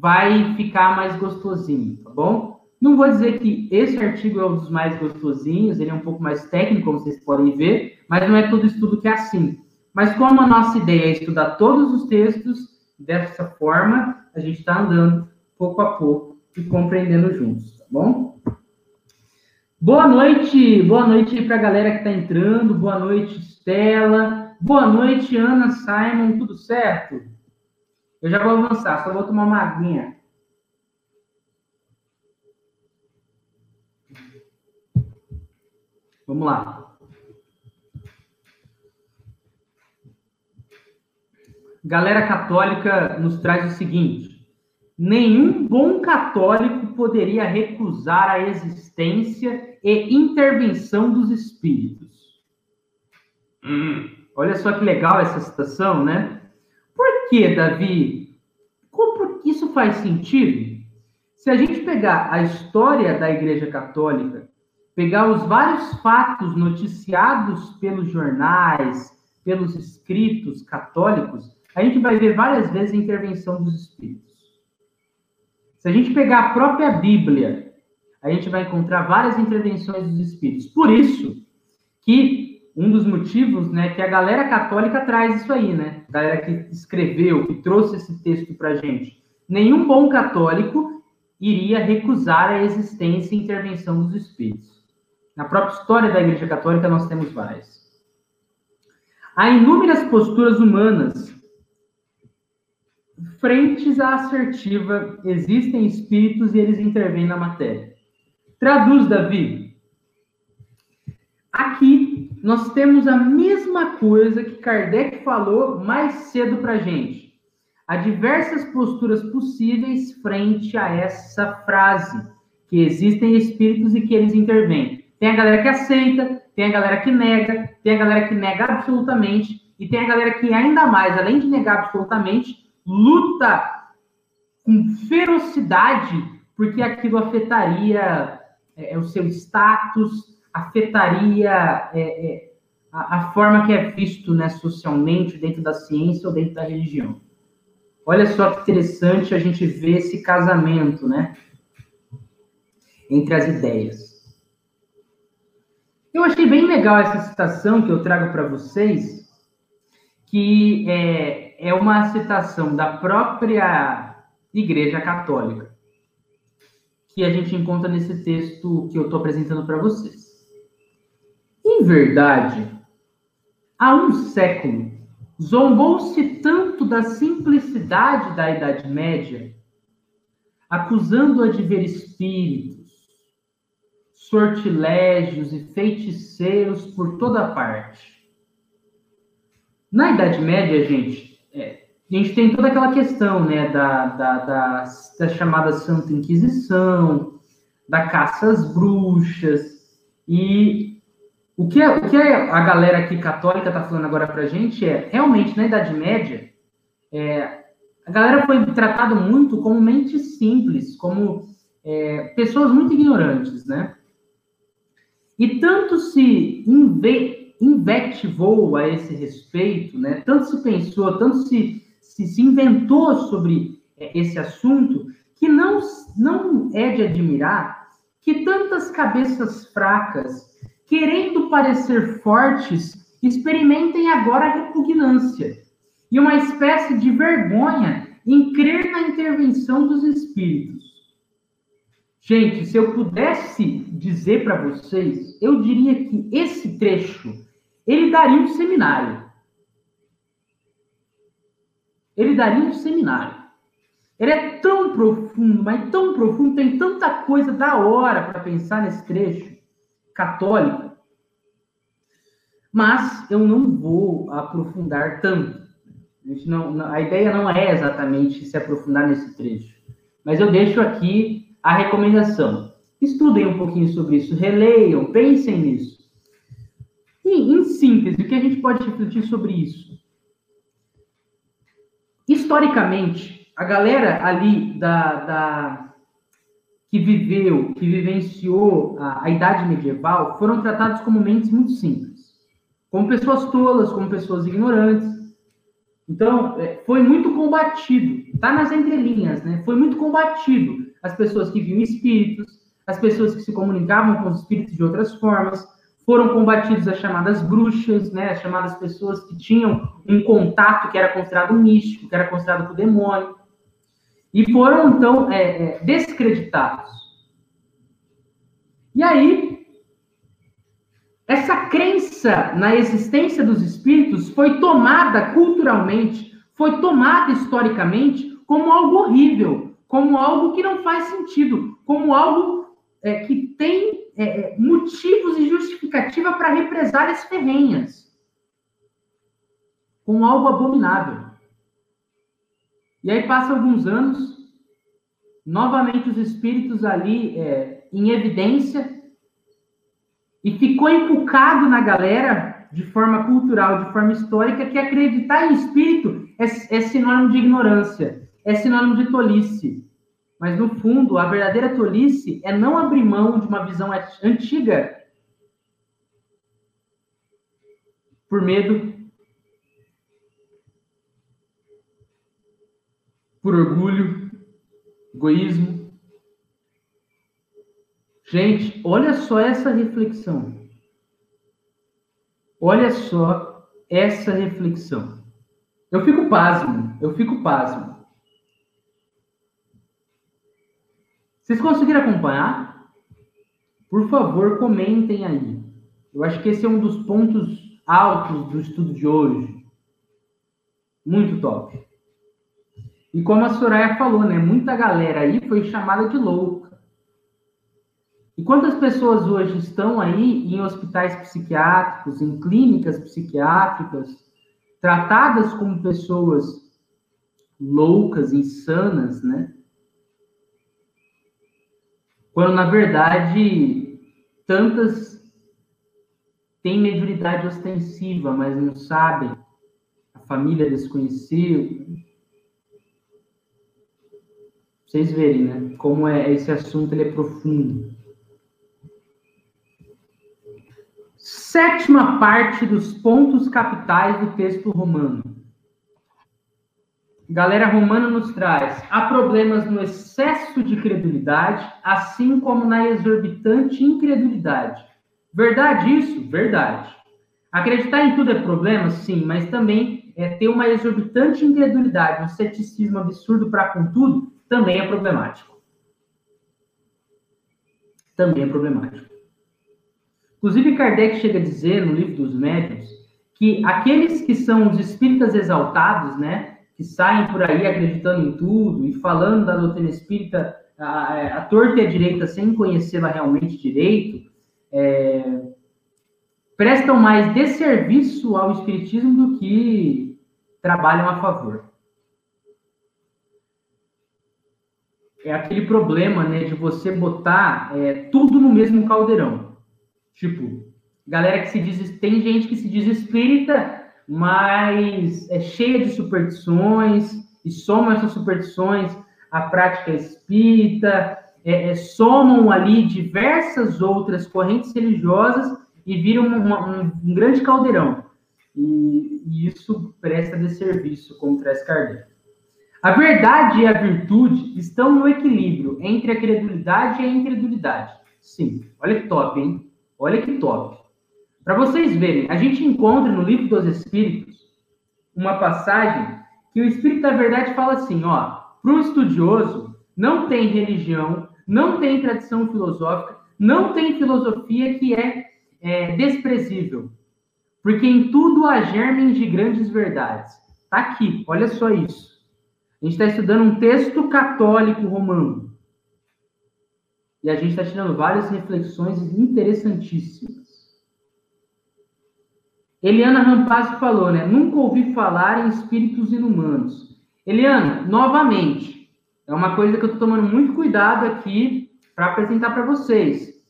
vai ficar mais gostosinho, tá bom? Não vou dizer que esse artigo é um dos mais gostosinhos, ele é um pouco mais técnico, como vocês podem ver, mas não é todo estudo que é assim. Mas como a nossa ideia é estudar todos os textos Dessa forma, a gente está andando pouco a pouco e compreendendo juntos, tá bom? Boa noite, boa noite para a galera que está entrando, boa noite, Stella, boa noite, Ana, Simon, tudo certo? Eu já vou avançar, só vou tomar uma aguinha. Vamos lá. Galera católica nos traz o seguinte: nenhum bom católico poderia recusar a existência e intervenção dos espíritos. Hum, olha só que legal essa citação, né? Por que, Davi? Como isso faz sentido? Se a gente pegar a história da Igreja Católica, pegar os vários fatos noticiados pelos jornais, pelos escritos católicos, a gente vai ver várias vezes a intervenção dos espíritos. Se a gente pegar a própria Bíblia, a gente vai encontrar várias intervenções dos espíritos. Por isso que um dos motivos, né, que a galera católica traz isso aí, né? A galera que escreveu, que trouxe esse texto para gente. Nenhum bom católico iria recusar a existência e intervenção dos espíritos. Na própria história da Igreja Católica nós temos várias. Há inúmeras posturas humanas frentes à assertiva, existem espíritos e eles intervêm na matéria. Traduz, Davi. Aqui nós temos a mesma coisa que Kardec falou mais cedo para gente. Há diversas posturas possíveis frente a essa frase, que existem espíritos e que eles intervêm. Tem a galera que aceita, tem a galera que nega, tem a galera que nega absolutamente, e tem a galera que ainda mais, além de negar absolutamente, luta com ferocidade, porque aquilo afetaria é, o seu status, afetaria é, é, a, a, forma que é visto né, socialmente dentro da ciência ou dentro da religião. Olha só que interessante a gente ver esse casamento, né? Entre as ideias. Eu achei bem legal essa citação que eu trago para vocês, que é, é uma citação da própria Igreja Católica, que a gente encontra nesse texto que eu estou apresentando para vocês. Em verdade, há um século, zombou-se tanto da simplicidade da Idade Média, acusando-a de ver espíritos, sortilégios e feiticeiros por toda parte. Na Idade Média, gente, é, a gente tem toda aquela questão né, da, da, da, da chamada Santa Inquisição, da caça às bruxas, e o que, o que a galera aqui católica está falando agora para a gente é, realmente, na Idade Média, é, a galera foi tratada muito como mentes simples, como é, pessoas muito ignorantes, né? E tanto se inve invectivou a esse respeito, né? tanto se pensou, tanto se, se, se inventou sobre é, esse assunto, que não, não é de admirar que tantas cabeças fracas, querendo parecer fortes, experimentem agora a repugnância e uma espécie de vergonha em crer na intervenção dos espíritos. Gente, se eu pudesse dizer para vocês, eu diria que esse trecho ele daria um seminário. Ele daria um seminário. Ele é tão profundo, mas tão profundo, tem tanta coisa da hora para pensar nesse trecho católico. Mas eu não vou aprofundar tanto. A, não, a ideia não é exatamente se aprofundar nesse trecho. Mas eu deixo aqui a recomendação. Estudem um pouquinho sobre isso, releiam, pensem nisso. E, em síntese, o que a gente pode refletir sobre isso? Historicamente, a galera ali da, da que viveu, que vivenciou a, a Idade Medieval, foram tratados como mentes muito simples, como pessoas tolas, como pessoas ignorantes. Então, é, foi muito combatido, tá nas entrelinhas, né? Foi muito combatido as pessoas que viam espíritos, as pessoas que se comunicavam com os espíritos de outras formas, foram combatidos as chamadas bruxas, né, as chamadas pessoas que tinham um contato que era considerado místico, que era considerado com o demônio, e foram então é, é, descreditados. E aí, essa crença na existência dos espíritos foi tomada culturalmente, foi tomada historicamente como algo horrível, como algo que não faz sentido, como algo é, que tem é, é motivos e justificativa para represálias ferrenhas, como algo abominável. E aí passa alguns anos, novamente os espíritos ali é, em evidência, e ficou inculcado na galera, de forma cultural, de forma histórica, que acreditar em espírito é, é sinônimo de ignorância, é sinônimo de tolice. Mas, no fundo, a verdadeira tolice é não abrir mão de uma visão antiga por medo, por orgulho, egoísmo. Gente, olha só essa reflexão. Olha só essa reflexão. Eu fico pasmo, eu fico pasmo. Vocês conseguiram acompanhar? Por favor, comentem aí. Eu acho que esse é um dos pontos altos do estudo de hoje. Muito top. E como a Soraya falou, né? Muita galera aí foi chamada de louca. E quantas pessoas hoje estão aí em hospitais psiquiátricos, em clínicas psiquiátricas, tratadas como pessoas loucas, insanas, né? Quando, na verdade, tantas têm mediunidade ostensiva, mas não sabem, a família desconheceu. Vocês verem, né? Como é esse assunto ele é profundo. Sétima parte dos pontos capitais do texto romano. Galera Romana nos traz: há problemas no excesso de credulidade, assim como na exorbitante incredulidade. Verdade isso? Verdade. Acreditar em tudo é problema? Sim, mas também é, ter uma exorbitante incredulidade, um ceticismo absurdo para com tudo, também é problemático. Também é problemático. Inclusive, Kardec chega a dizer no livro dos médiuns que aqueles que são os espíritas exaltados, né, que saem por aí acreditando em tudo e falando da doutrina espírita a, a torta e a direita sem conhecê-la realmente direito, é, prestam mais desserviço ao espiritismo do que trabalham a favor. É aquele problema, né, de você botar é, tudo no mesmo caldeirão. Tipo, galera que se diz, tem gente que se diz espírita mas é cheia de superstições, e somam essas superstições à prática espírita, é, é, somam ali diversas outras correntes religiosas e viram uma, um, um, grande caldeirão. E, e isso presta de serviço, como traz Kardec. A verdade e a virtude estão no equilíbrio entre a credulidade e a incredulidade. Sim, olha que top, hein? Olha que top. Para vocês verem, a gente encontra no livro dos Espíritos uma passagem que o Espírito da Verdade fala assim, ó, para o estudioso não tem religião, não tem tradição filosófica, não tem filosofia que é, é desprezível, porque em tudo há germes de grandes verdades. Tá aqui, olha só isso. A gente está estudando um texto católico romano. E a gente está tirando várias reflexões interessantíssimas. Eliana Rampazzi falou, né? Nunca ouvi falar em espíritos inumanos. Eliana, novamente, é uma coisa que eu estou tomando muito cuidado aqui para apresentar para vocês.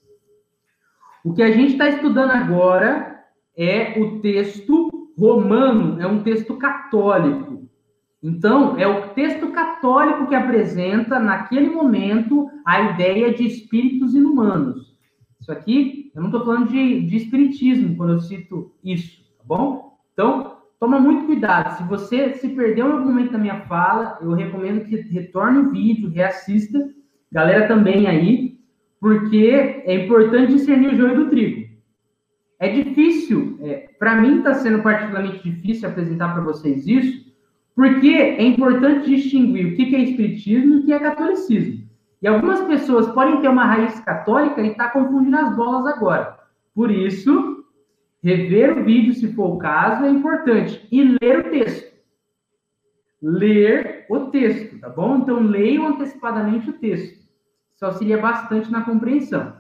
O que a gente está estudando agora é o texto romano, é um texto católico. Então, é o texto católico que apresenta, naquele momento, a ideia de espíritos inumanos. Isso aqui, eu não estou falando de, de espiritismo quando eu cito isso tá bom? Então, toma muito cuidado. Se você se perdeu em algum momento da minha fala, eu recomendo que retorne o vídeo, reassista. Galera também aí, porque é importante discernir o joio do trigo. É difícil, é, para mim está sendo particularmente difícil apresentar para vocês isso, porque é importante distinguir o que é espiritismo e o que é catolicismo. E algumas pessoas podem ter uma raiz católica e estar tá confundindo as bolas agora. Por isso, rever o vídeo, se for o caso, é importante. E ler o texto. Ler o texto, tá bom? Então, leiam antecipadamente o texto. Isso auxilia bastante na compreensão.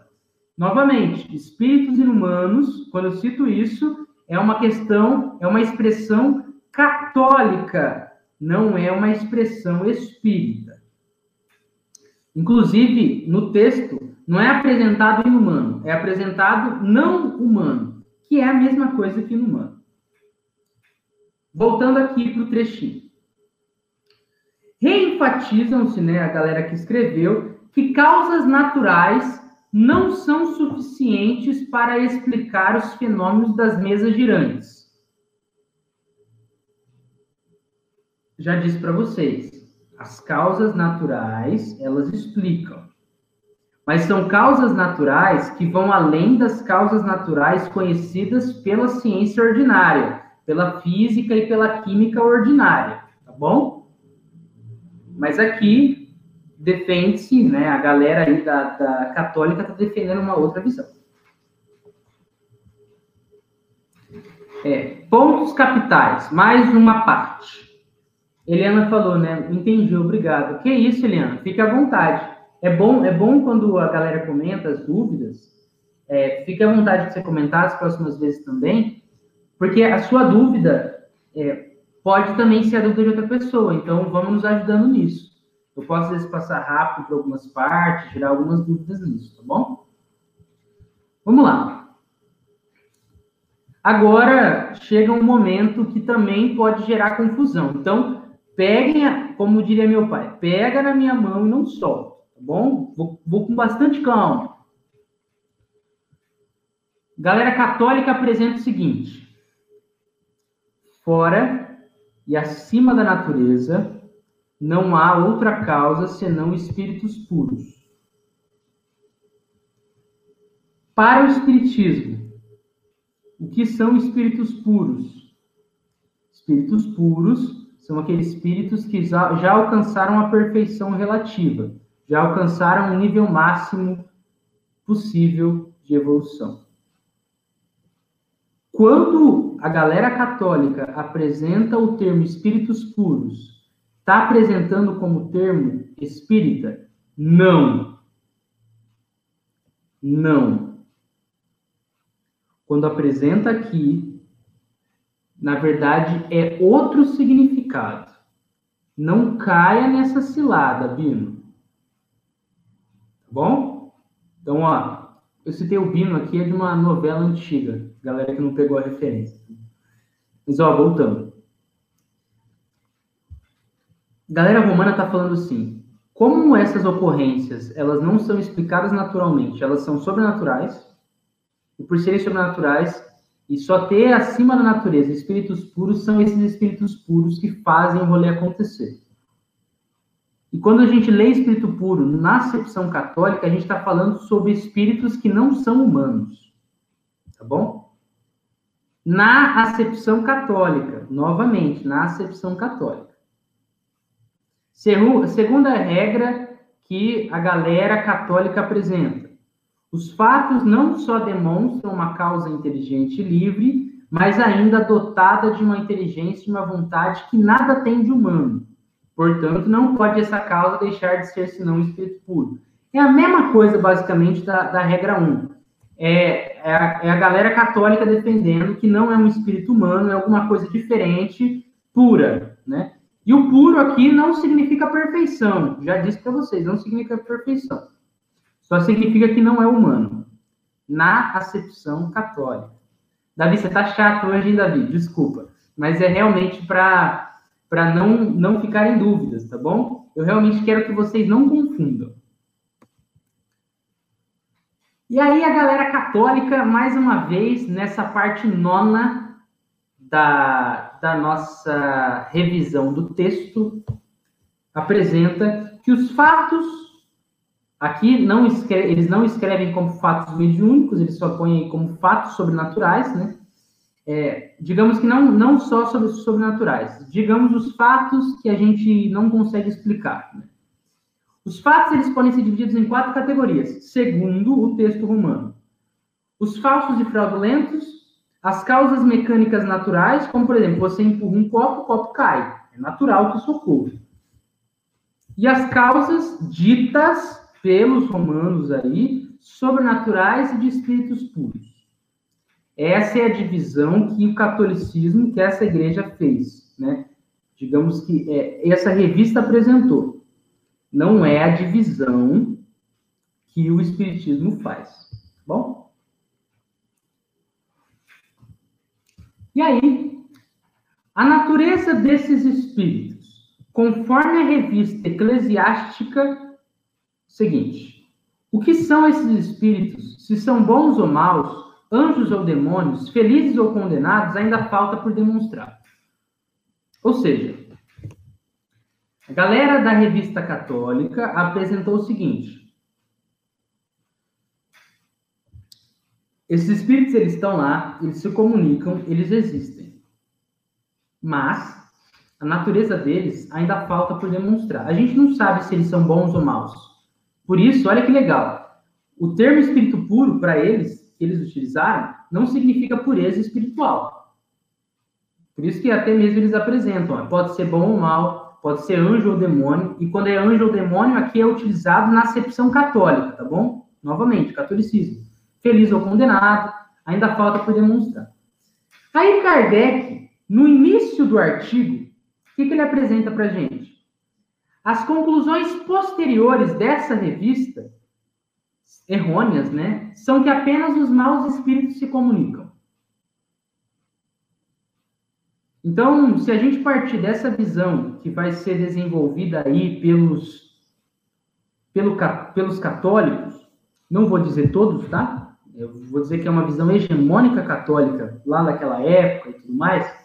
Novamente, espíritos inumanos, quando eu cito isso, é uma questão, é uma expressão católica, não é uma expressão espírita. Inclusive, no texto, não é apresentado inumano, é apresentado não humano, que é a mesma coisa que inumano. Voltando aqui para o trechinho. Reenfatizam-se, né, a galera que escreveu, que causas naturais não são suficientes para explicar os fenômenos das mesas girantes já disse para vocês, as causas naturais, elas explicam. Mas são causas naturais que vão além das causas naturais conhecidas pela ciência ordinária, pela física e pela química ordinária, tá bom? Mas aqui defende-se, né, a galera aí da, da católica está defendendo uma outra visão. É, pontos capitais, mais uma parte. Eliana falou, né? Entendi, obrigado. Que isso, Eliana? Fique à vontade. É bom, é bom quando a galera comenta as dúvidas. É, fique à vontade de você comentar as próximas vezes também, porque a sua dúvida é, pode também ser a dúvida de outra pessoa. Então, vamos nos ajudando nisso. Eu posso, às vezes, passar rápido por algumas partes, tirar algumas dúvidas nisso, tá bom? Vamos lá. Agora chega um momento que também pode gerar confusão. Então, Peguem, como diria meu pai, pega na minha mão e não solta, tá bom? Vou, vou com bastante calma. Galera católica apresenta o seguinte: fora e acima da natureza não há outra causa senão espíritos puros. Para o espiritismo, o que são espíritos puros? Espíritos puros são aqueles espíritos que já, alcançaram a perfeição relativa, já alcançaram o nível máximo possível de evolução. Quando a galera católica apresenta o termo espíritos puros, está apresentando como termo espírita? Não. Não. Quando apresenta aqui, na verdade, é outro significado. Não caia nessa cilada, Bino. Tá bom? Então, ó, eu citei o Bino aqui, é de uma novela antiga. Galera que não pegou a referência. Mas, ó, voltando. Galera romana tá falando assim, como essas ocorrências, elas não são explicadas naturalmente, elas são sobrenaturais, e por serem sobrenaturais, e só ter acima da natureza espíritos puros são esses espíritos puros que fazem o rolê acontecer. E quando a gente lê espírito puro na acepção católica, a gente está falando sobre espíritos que não são humanos. Tá bom? Na acepção católica, novamente, na acepção católica. Segunda regra que a galera católica apresenta os fatos não só demonstram uma causa inteligente e livre, mas ainda dotada de uma inteligência e uma vontade que nada tem de humano. Portanto, não pode essa causa deixar de ser senão um espírito puro. É a mesma coisa, basicamente, da, da regra 1. É, é, a, é a galera católica defendendo que não é um espírito humano, é alguma coisa diferente, pura, né? E o puro aqui não significa perfeição. Já disse para vocês, não significa perfeição. Só significa que não é humano, na acepção católica. Davi, você tá chato hoje, Davi? Desculpa. Mas é realmente para não, não ficar em dúvidas, tá bom? Eu realmente quero que vocês não confundam. E aí, a galera católica, mais uma vez, nessa parte nona da, da nossa revisão do texto, apresenta que os fatos Aqui não escreve, eles não escrevem como fatos mediúnicos, eles só põem como fatos sobrenaturais, né? É, digamos que não, não só sobre sobrenaturais, digamos os fatos que a gente não consegue explicar. Né? Os fatos eles podem ser divididos em quatro categorias, segundo o texto romano. Os falsos e fraudulentos, as causas mecânicas naturais, como por exemplo, você empurra um copo, o copo cai. É natural que isso ocorra. E as causas ditas pelos romanos aí, sobrenaturais e de espíritos puros. Essa é a divisão que o catolicismo, que essa igreja fez, né? Digamos que é, essa revista apresentou. Não é a divisão que o espiritismo faz. Bom? E aí, a natureza desses espíritos, conforme a revista eclesiástica Seguinte: o que são esses espíritos? Se são bons ou maus, anjos ou demônios, felizes ou condenados, ainda falta por demonstrar. Ou seja, a galera da revista católica apresentou o seguinte: esses espíritos eles estão lá, eles se comunicam, eles existem. Mas a natureza deles ainda falta por demonstrar. A gente não sabe se eles são bons ou maus. Por isso, olha que legal. O termo espírito puro, para eles, que eles utilizaram, não significa pureza espiritual. Por isso que até mesmo eles apresentam, pode ser bom ou mal, pode ser anjo ou demônio, e quando é anjo ou demônio, aqui é utilizado na acepção católica, tá bom? Novamente, catolicismo. Feliz ou condenado, ainda falta por demonstrar. Aí Kardec, no início do artigo, o que, que ele apresenta para gente? As conclusões posteriores dessa revista, errôneas, né, são que apenas os maus espíritos se comunicam. Então, se a gente partir dessa visão que vai ser desenvolvida aí pelos, pelo, pelos católicos, não vou dizer todos, tá? Eu vou dizer que é uma visão hegemônica católica lá naquela época e tudo mais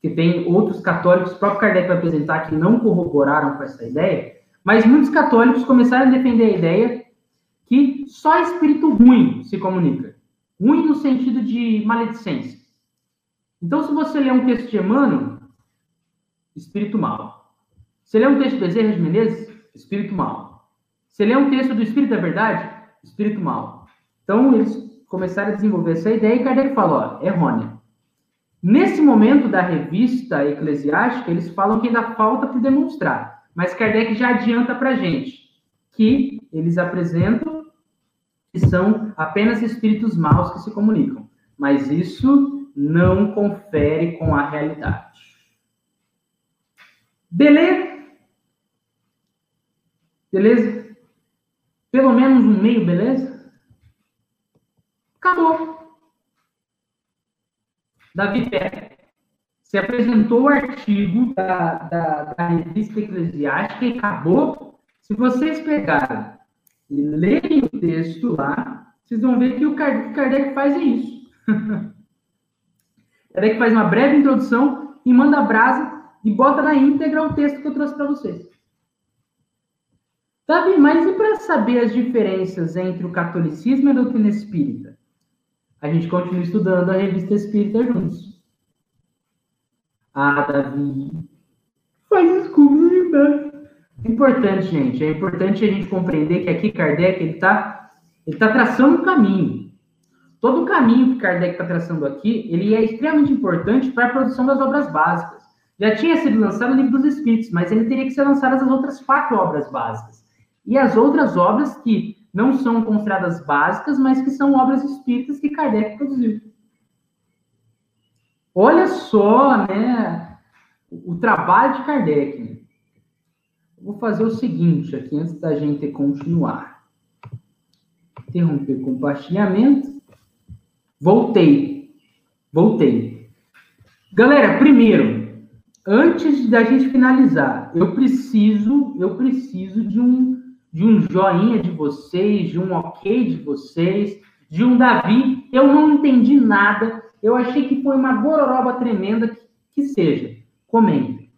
que tem outros católicos, o próprio Kardec vai apresentar, que não corroboraram com essa ideia, mas muitos católicos começaram a defender a ideia que só espírito ruim se comunica. Ruim no sentido de maledicência. Então, se você ler um texto de Emmanuel, espírito mal. Se ler um texto do Bezerra de Menezes, espírito mal. Se ler um texto do Espírito da Verdade, espírito mal. Então, eles começaram a desenvolver essa ideia e Kardec falou, ó, errônea. Nesse momento da revista eclesiástica, eles falam que ainda falta por demonstrar, mas Kardec já adianta para a gente que eles apresentam que são apenas espíritos maus que se comunicam, mas isso não confere com a realidade. Beleza? Beleza? Pelo menos um meio, beleza? Acabou. Davi Pérez, se apresentou o artigo da, da, da revista eclesiástica e acabou. Se vocês pegarem e lerem o texto lá, vocês vão ver que o Kardec faz isso. Kardec faz uma breve introdução e manda a brasa e bota na íntegra o texto que eu trouxe para vocês. Davi, mas e para saber as diferenças entre o catolicismo e a doutrina espírita? A gente continua estudando a revista Espírita juntos. Ah, Davi, faz isso né? Importante, gente, é importante a gente compreender que aqui Kardec ele está ele tá traçando um caminho. Todo o caminho que Kardec está traçando aqui, ele é extremamente importante para a produção das obras básicas. Já tinha sido lançado o Livro dos Espíritos, mas ele teria que ser lançado as outras quatro obras básicas. E as outras obras que não são consideradas básicas, mas que são obras espíritas que Kardec produziu. Olha só, né, o trabalho de Kardec. Vou fazer o seguinte aqui, antes da gente continuar. Interromper compartilhamento. Voltei. Voltei. Galera, primeiro, antes da gente finalizar, eu preciso, eu preciso de um de um joinha de vocês, de um ok de vocês, de um Davi. Eu não entendi nada. Eu achei que foi uma gororoba tremenda que, seja. Comentem.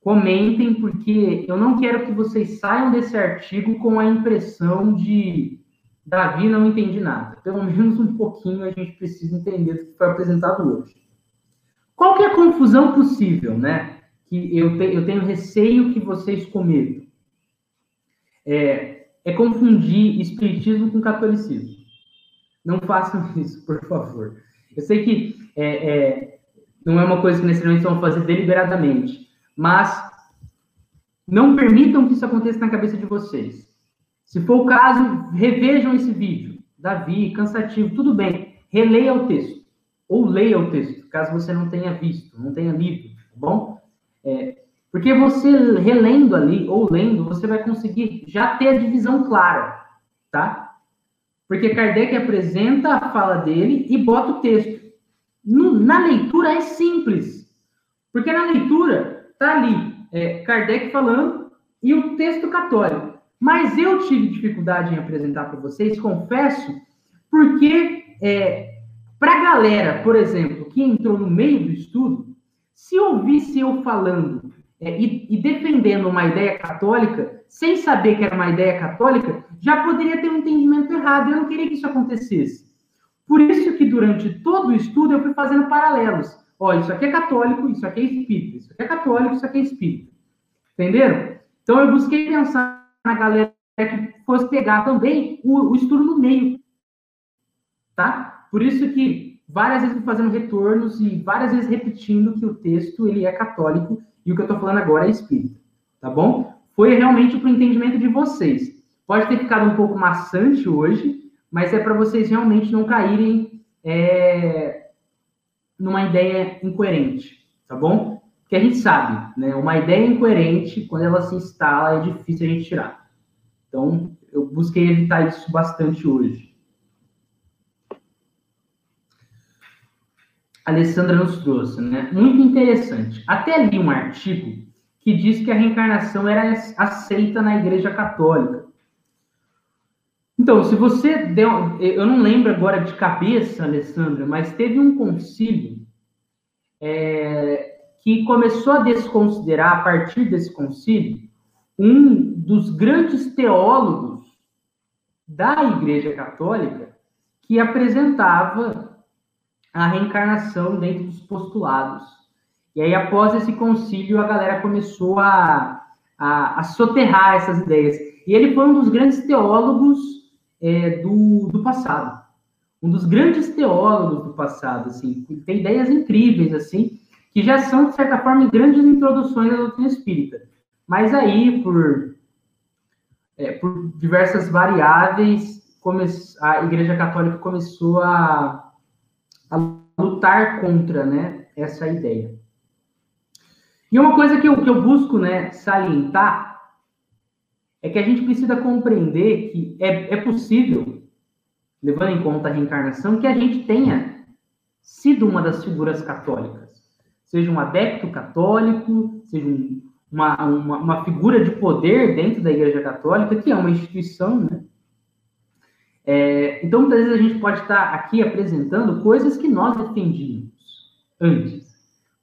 comentem, porque eu não quero que vocês saiam desse artigo com a impressão de Davi não entendi nada. Pelo menos um pouquinho a gente precisa entender do que foi apresentado hoje. Qual que é a confusão possível, né? Que eu, te, eu tenho receio que vocês cometam. É, é confundir espiritismo com catolicismo. Não façam isso, por favor. Eu sei que é, é, não é uma coisa que necessariamente vão fazer deliberadamente, mas não permitam que isso aconteça na cabeça de vocês. Se for o caso, revejam esse vídeo. Davi, cansativo, tudo bem. Releia o texto. Ou leia o texto, caso você não tenha visto, não tenha lido, tá bom? É, porque você relendo ali, ou lendo, você vai conseguir já ter a divisão clara, tá? Porque Kardec apresenta a fala dele e bota o texto. No, na leitura é simples. Porque na leitura tá ali é, Kardec falando e o texto católico. Mas eu tive dificuldade em apresentar para vocês, confesso, porque é, para a galera, por exemplo, que entrou no meio do estudo, se ouvisse eu falando é, e, e, defendendo uma ideia católica, sem saber que era uma ideia católica, já poderia ter um entendimento errado. Eu não queria que isso acontecesse. Por isso que durante todo o estudo eu fui fazendo paralelos. Ó, isso aqui é católico, isso aqui é espírita, isso aqui é católico, isso aqui é espírita. Entenderam? Então eu busquei pensar na galera que fosse pegar também o, o estudo no meio. Tá? Por isso que várias vezes fazendo retornos e várias vezes repetindo que o texto ele é católico e o que eu estou falando agora é espírita. Tá bom? Foi realmente para o entendimento de vocês. Pode ter ficado um pouco maçante hoje, mas é para vocês realmente não caírem é, numa ideia incoerente, tá bom? Porque a gente sabe, né? Uma ideia incoerente, quando ela se instala, é difícil a gente tirar. Então, eu busquei evitar isso bastante hoje. Alessandra nos trouxe, né? Muito interessante. Até li um artigo que diz que a reencarnação era aceita na Igreja Católica. Então, se você deu. Eu não lembro agora de cabeça, Alessandra, mas teve um concílio é, que começou a desconsiderar, a partir desse concílio, um dos grandes teólogos da Igreja Católica que apresentava a reencarnação dentro dos postulados. E aí, após esse concílio, a galera começou a, a, a soterrar essas ideias. E ele foi um dos grandes teólogos é, do, do passado. Um dos grandes teólogos do passado, assim, tem ideias incríveis, assim, que já são, de certa forma, grandes introduções à doutrina espírita. Mas aí, por, é, por diversas variáveis, a Igreja Católica começou a, a lutar contra né, essa ideia. E uma coisa que eu, que eu busco né, salientar é que a gente precisa compreender que é, é possível, levando em conta a reencarnação, que a gente tenha sido uma das figuras católicas. Seja um adepto católico, seja um, uma, uma, uma, figura de poder dentro da Igreja Católica, que é uma instituição, né? É, então, muitas vezes a gente pode estar aqui apresentando coisas que nós defendíamos antes.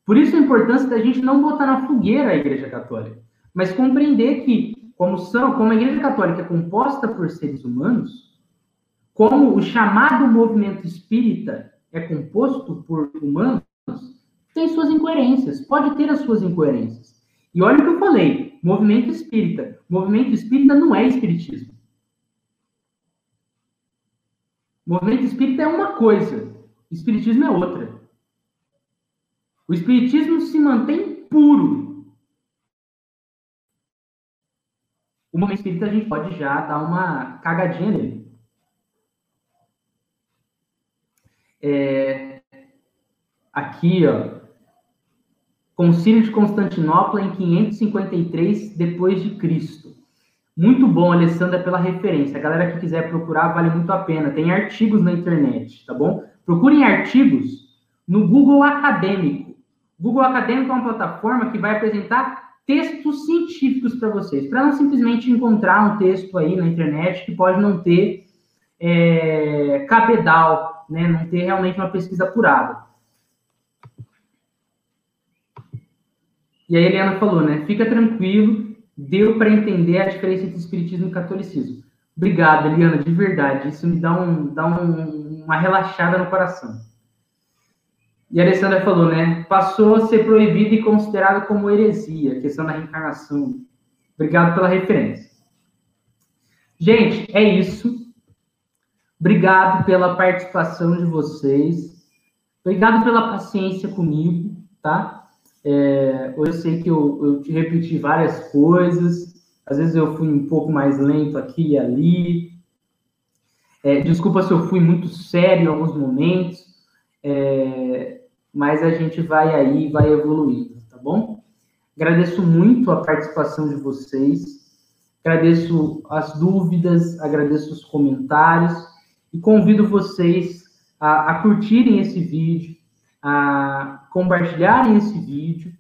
Por isso a importância da gente não botar na fogueira a Igreja Católica, mas compreender que como, são, como a Igreja Católica é composta por seres humanos, como o chamado movimento espírita é composto por humanos, tem suas incoerências, pode ter as suas incoerências. E olha o que eu falei, movimento espírita. Movimento espírita não é espiritismo. Movimento espírita é uma coisa, espiritismo é outra. O espiritismo se mantém puro, o momento espírita a gente pode já dar uma cagadinha nele. É, aqui, ó. Concílio de Constantinopla em 553 depois de Cristo. Muito bom, Alessandra, pela referência. A galera que quiser procurar vale muito a pena. Tem artigos na internet, tá bom? Procurem artigos no Google Acadêmico. Google Acadêmico é uma plataforma que vai apresentar textos científicos para vocês, para não simplesmente encontrar um texto aí na internet que pode não ter é, cabedal, né, não ter realmente uma pesquisa apurada. E a Eliana falou, né? Fica tranquilo, deu para entender a diferença entre espiritismo e catolicismo. Obrigado, Eliana, de verdade. Isso me dá, um, dá um, uma relaxada no coração. E a Alessandra falou, né? Passou a ser proibido e considerado como heresia, a questão da reencarnação. Obrigado pela referência. Gente, é isso. Obrigado pela participação de vocês. Obrigado pela paciência comigo, tá? É, eu sei que eu, eu te repeti várias coisas. Às vezes eu fui um pouco mais lento aqui e ali. É, desculpa se eu fui muito sério em alguns momentos. É, mas a gente vai aí, vai evoluindo, tá bom? Agradeço muito a participação de vocês, agradeço as dúvidas, agradeço os comentários e convido vocês a, a curtirem esse vídeo, a compartilharem esse vídeo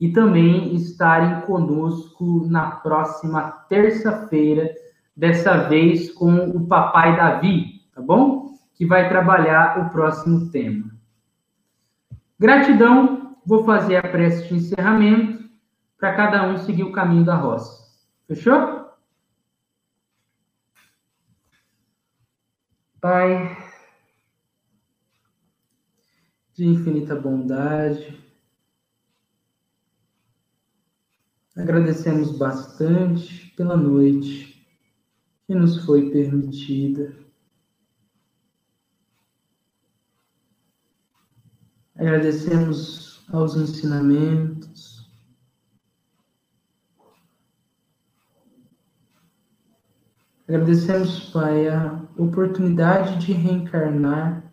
e também estarem conosco na próxima terça-feira, dessa vez com o Papai Davi, tá bom? Que vai trabalhar o próximo tema. Gratidão, vou fazer a prece de encerramento para cada um seguir o caminho da roça. Fechou? Pai, de infinita bondade, agradecemos bastante pela noite que nos foi permitida. Agradecemos aos ensinamentos. Agradecemos, Pai, a oportunidade de reencarnar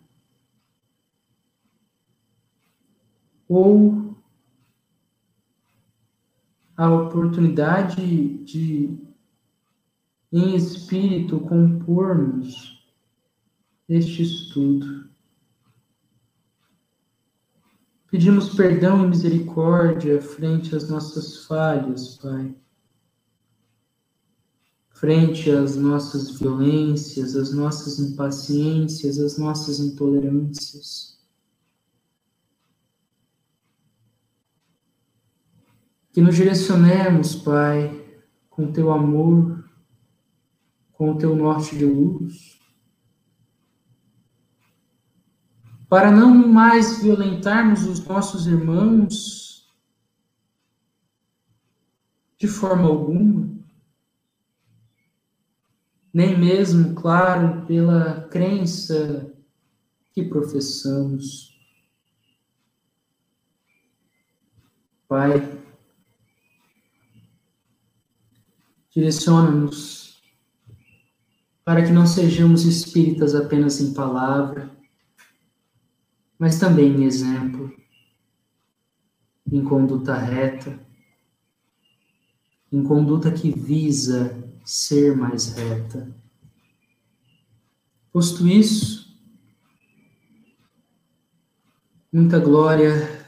ou a oportunidade de, em espírito, compormos este estudo. Pedimos perdão e misericórdia frente às nossas falhas, Pai. Frente às nossas violências, às nossas impaciências, às nossas intolerâncias. Que nos direcionemos, Pai, com teu amor, com o teu norte de luz para não mais violentarmos os nossos irmãos de forma alguma, nem mesmo, claro, pela crença que professamos. Pai, direciona-nos para que não sejamos espíritas apenas em palavra, mas também em exemplo, em conduta reta, em conduta que visa ser mais reta. Posto isso, muita glória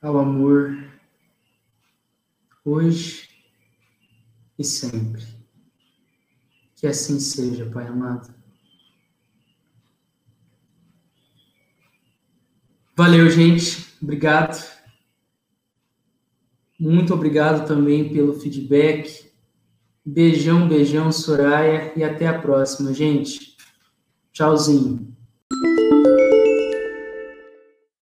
ao amor, hoje e sempre. Que assim seja, Pai amado. Valeu, gente. Obrigado. Muito obrigado também pelo feedback. Beijão, beijão, Soraya, e até a próxima, gente. Tchauzinho.